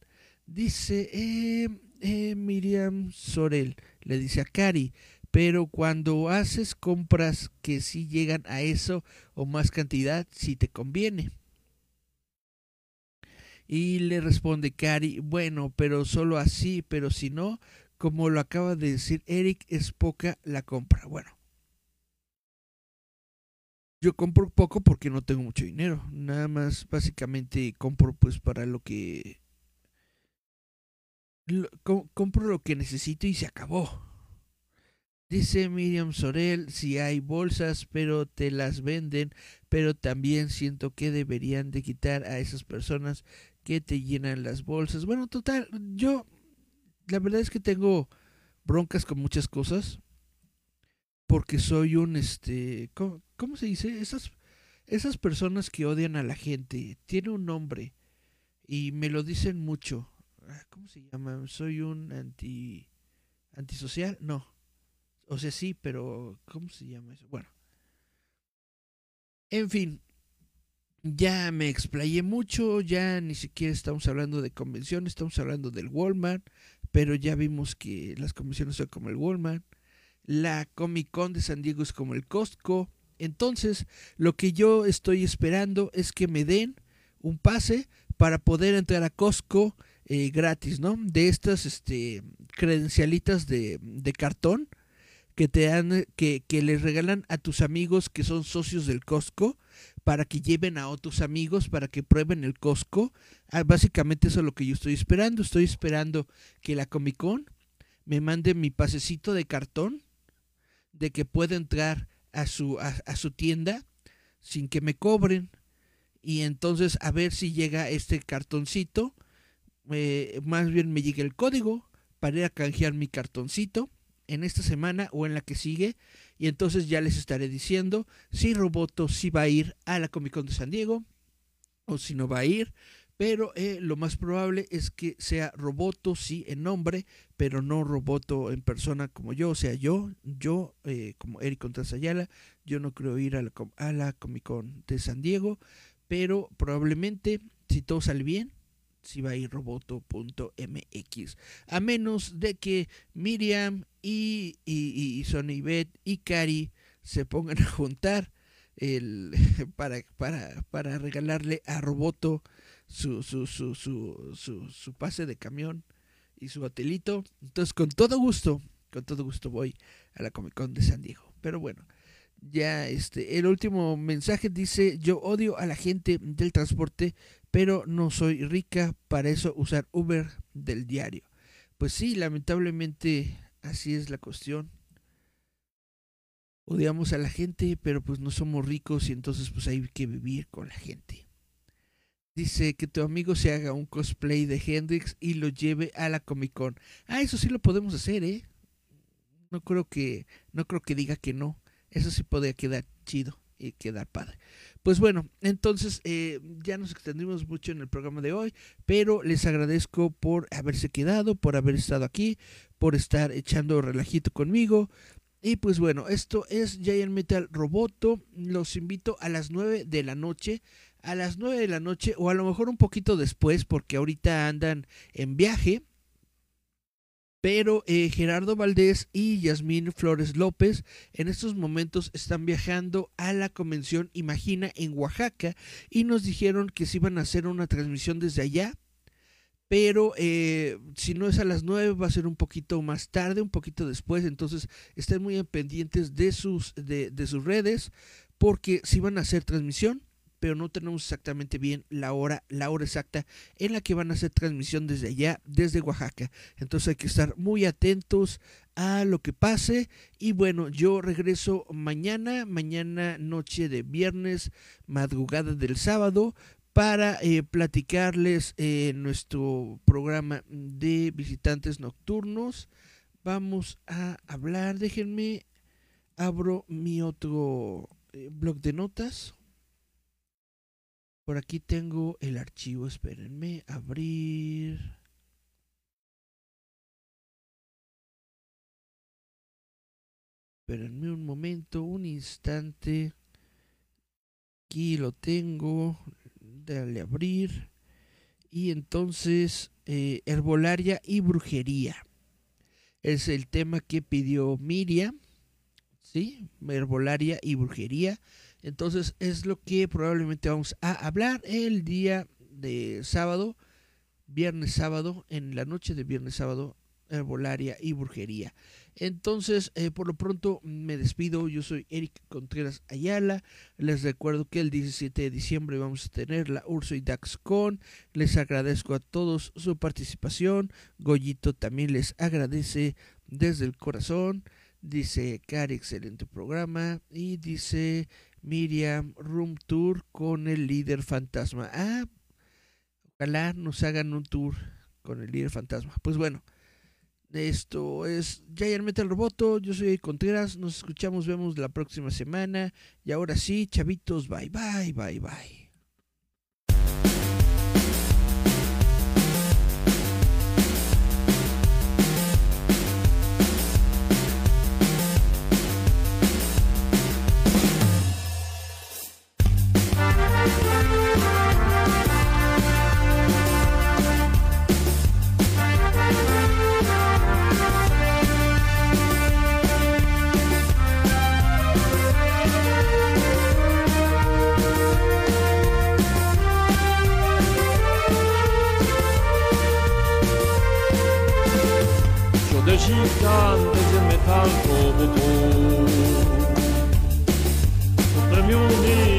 B: Dice eh, eh, Miriam Sorel, le dice a Cari, pero cuando haces compras que sí llegan a eso o más cantidad, sí te conviene. Y le responde Cari, bueno, pero solo así, pero si no, como lo acaba de decir Eric, es poca la compra. Bueno, yo compro poco porque no tengo mucho dinero. Nada más básicamente compro pues para lo que... compro lo que necesito y se acabó. Dice Miriam Sorel, si hay bolsas, pero te las venden, pero también siento que deberían de quitar a esas personas que te llenan las bolsas. Bueno, total, yo la verdad es que tengo broncas con muchas cosas porque soy un este ¿cómo, se dice? Esas esas personas que odian a la gente tiene un nombre y me lo dicen mucho. Ah, ¿Cómo se llama? Soy un anti antisocial, no. O sea, sí, pero ¿cómo se llama eso? Bueno. En fin, ya me explayé mucho, ya ni siquiera estamos hablando de convenciones, estamos hablando del Walmart, pero ya vimos que las convenciones son como el Walmart la Comic Con de San Diego es como el Costco. Entonces, lo que yo estoy esperando es que me den un pase para poder entrar a Costco eh, gratis, ¿no? De estas este, credencialitas de, cartón que te dan, que, que les regalan a tus amigos que son socios del Costco para que lleven a otros amigos para que prueben el Costco. Ah, básicamente eso es lo que yo estoy esperando. Estoy esperando que la Comic Con me mande mi pasecito de cartón de que pueda entrar a su, a, su tienda sin que me cobren. Y entonces a ver si llega este cartoncito, más bien me llegue el código para ir a canjear mi cartoncito en esta semana o en la que sigue. Y entonces ya les estaré diciendo si Roboto si va a ir a la Comic Con de San Diego o si no va a ir pero eh, lo más probable es que sea Roboto, sí, en nombre, pero no Roboto en persona como yo, o sea, yo, yo, eh, como Eric Contreras yo no creo ir a la, a la Comic Con de San Diego, pero probablemente, si todo sale bien, si va a ir roboto.mx. A menos de que Miriam y, y, y Sonny Beth y Cari se pongan a juntar el, para, para, para regalarle a Roboto su, su, su, su, su, pase de camión y su hotelito. Entonces, con todo gusto, con todo gusto voy a la Comic Con de San Diego. Pero bueno, ya este, el último mensaje dice, yo odio a la gente del transporte, pero no soy rica para eso usar Uber del diario. Pues sí, lamentablemente así es la cuestión. Odiamos a la gente, pero pues no somos ricos y entonces pues hay que vivir con la gente. Dice que tu amigo se haga un cosplay de Hendrix y lo lleve a la Comic Con. Ah, eso sí lo podemos hacer, ¿eh? No creo que, no creo que diga que no. Eso sí podría quedar chido y quedar padre. Pues bueno, entonces eh, ya nos extendimos mucho en el programa de hoy, pero les agradezco por haberse quedado, por haber estado aquí, por estar echando relajito conmigo. Y pues bueno, esto es Giant Metal Roboto. Los invito a las 9 de la noche. A las 9 de la noche o a lo mejor un poquito después porque ahorita andan en viaje pero eh, Gerardo Valdés y Yasmín Flores López en estos momentos están viajando a la convención Imagina en Oaxaca y nos dijeron que se iban a hacer una transmisión desde allá. Pero eh, si no es a las 9 va a ser un poquito más tarde, un poquito después. Entonces estén muy pendientes de sus, de, de sus redes porque si van a hacer transmisión pero no tenemos exactamente bien la hora, la hora exacta en la que van a hacer transmisión desde allá, desde Oaxaca. Entonces hay que estar muy atentos a lo que pase. Y bueno, yo regreso mañana, mañana noche de viernes, madrugada del sábado, para eh, platicarles eh, nuestro programa de visitantes nocturnos. Vamos a hablar, déjenme, abro mi otro eh, blog de notas. Por aquí tengo el archivo, espérenme, abrir. Espérenme un momento, un instante. Aquí lo tengo. Dale abrir. Y entonces, eh, herbolaria y brujería. Es el tema que pidió Miriam. ¿Sí? Herbolaria y brujería. Entonces es lo que probablemente vamos a hablar el día de sábado, viernes sábado, en la noche de viernes sábado, herbolaria y brujería. Entonces, eh, por lo pronto me despido. Yo soy Eric Contreras Ayala. Les recuerdo que el 17 de diciembre vamos a tener la Urso y DaxCon. Les agradezco a todos su participación. Goyito también les agradece desde el corazón. Dice Cari, excelente programa. Y dice Miriam Room Tour con el líder fantasma. Ah, ojalá nos hagan un tour con el líder fantasma. Pues bueno, esto es Giant Metal Roboto. Yo soy Contreras. Nos escuchamos, vemos la próxima semana. Y ahora sí, chavitos, bye, bye, bye, bye.
A: Il tanto tanto tanto tanto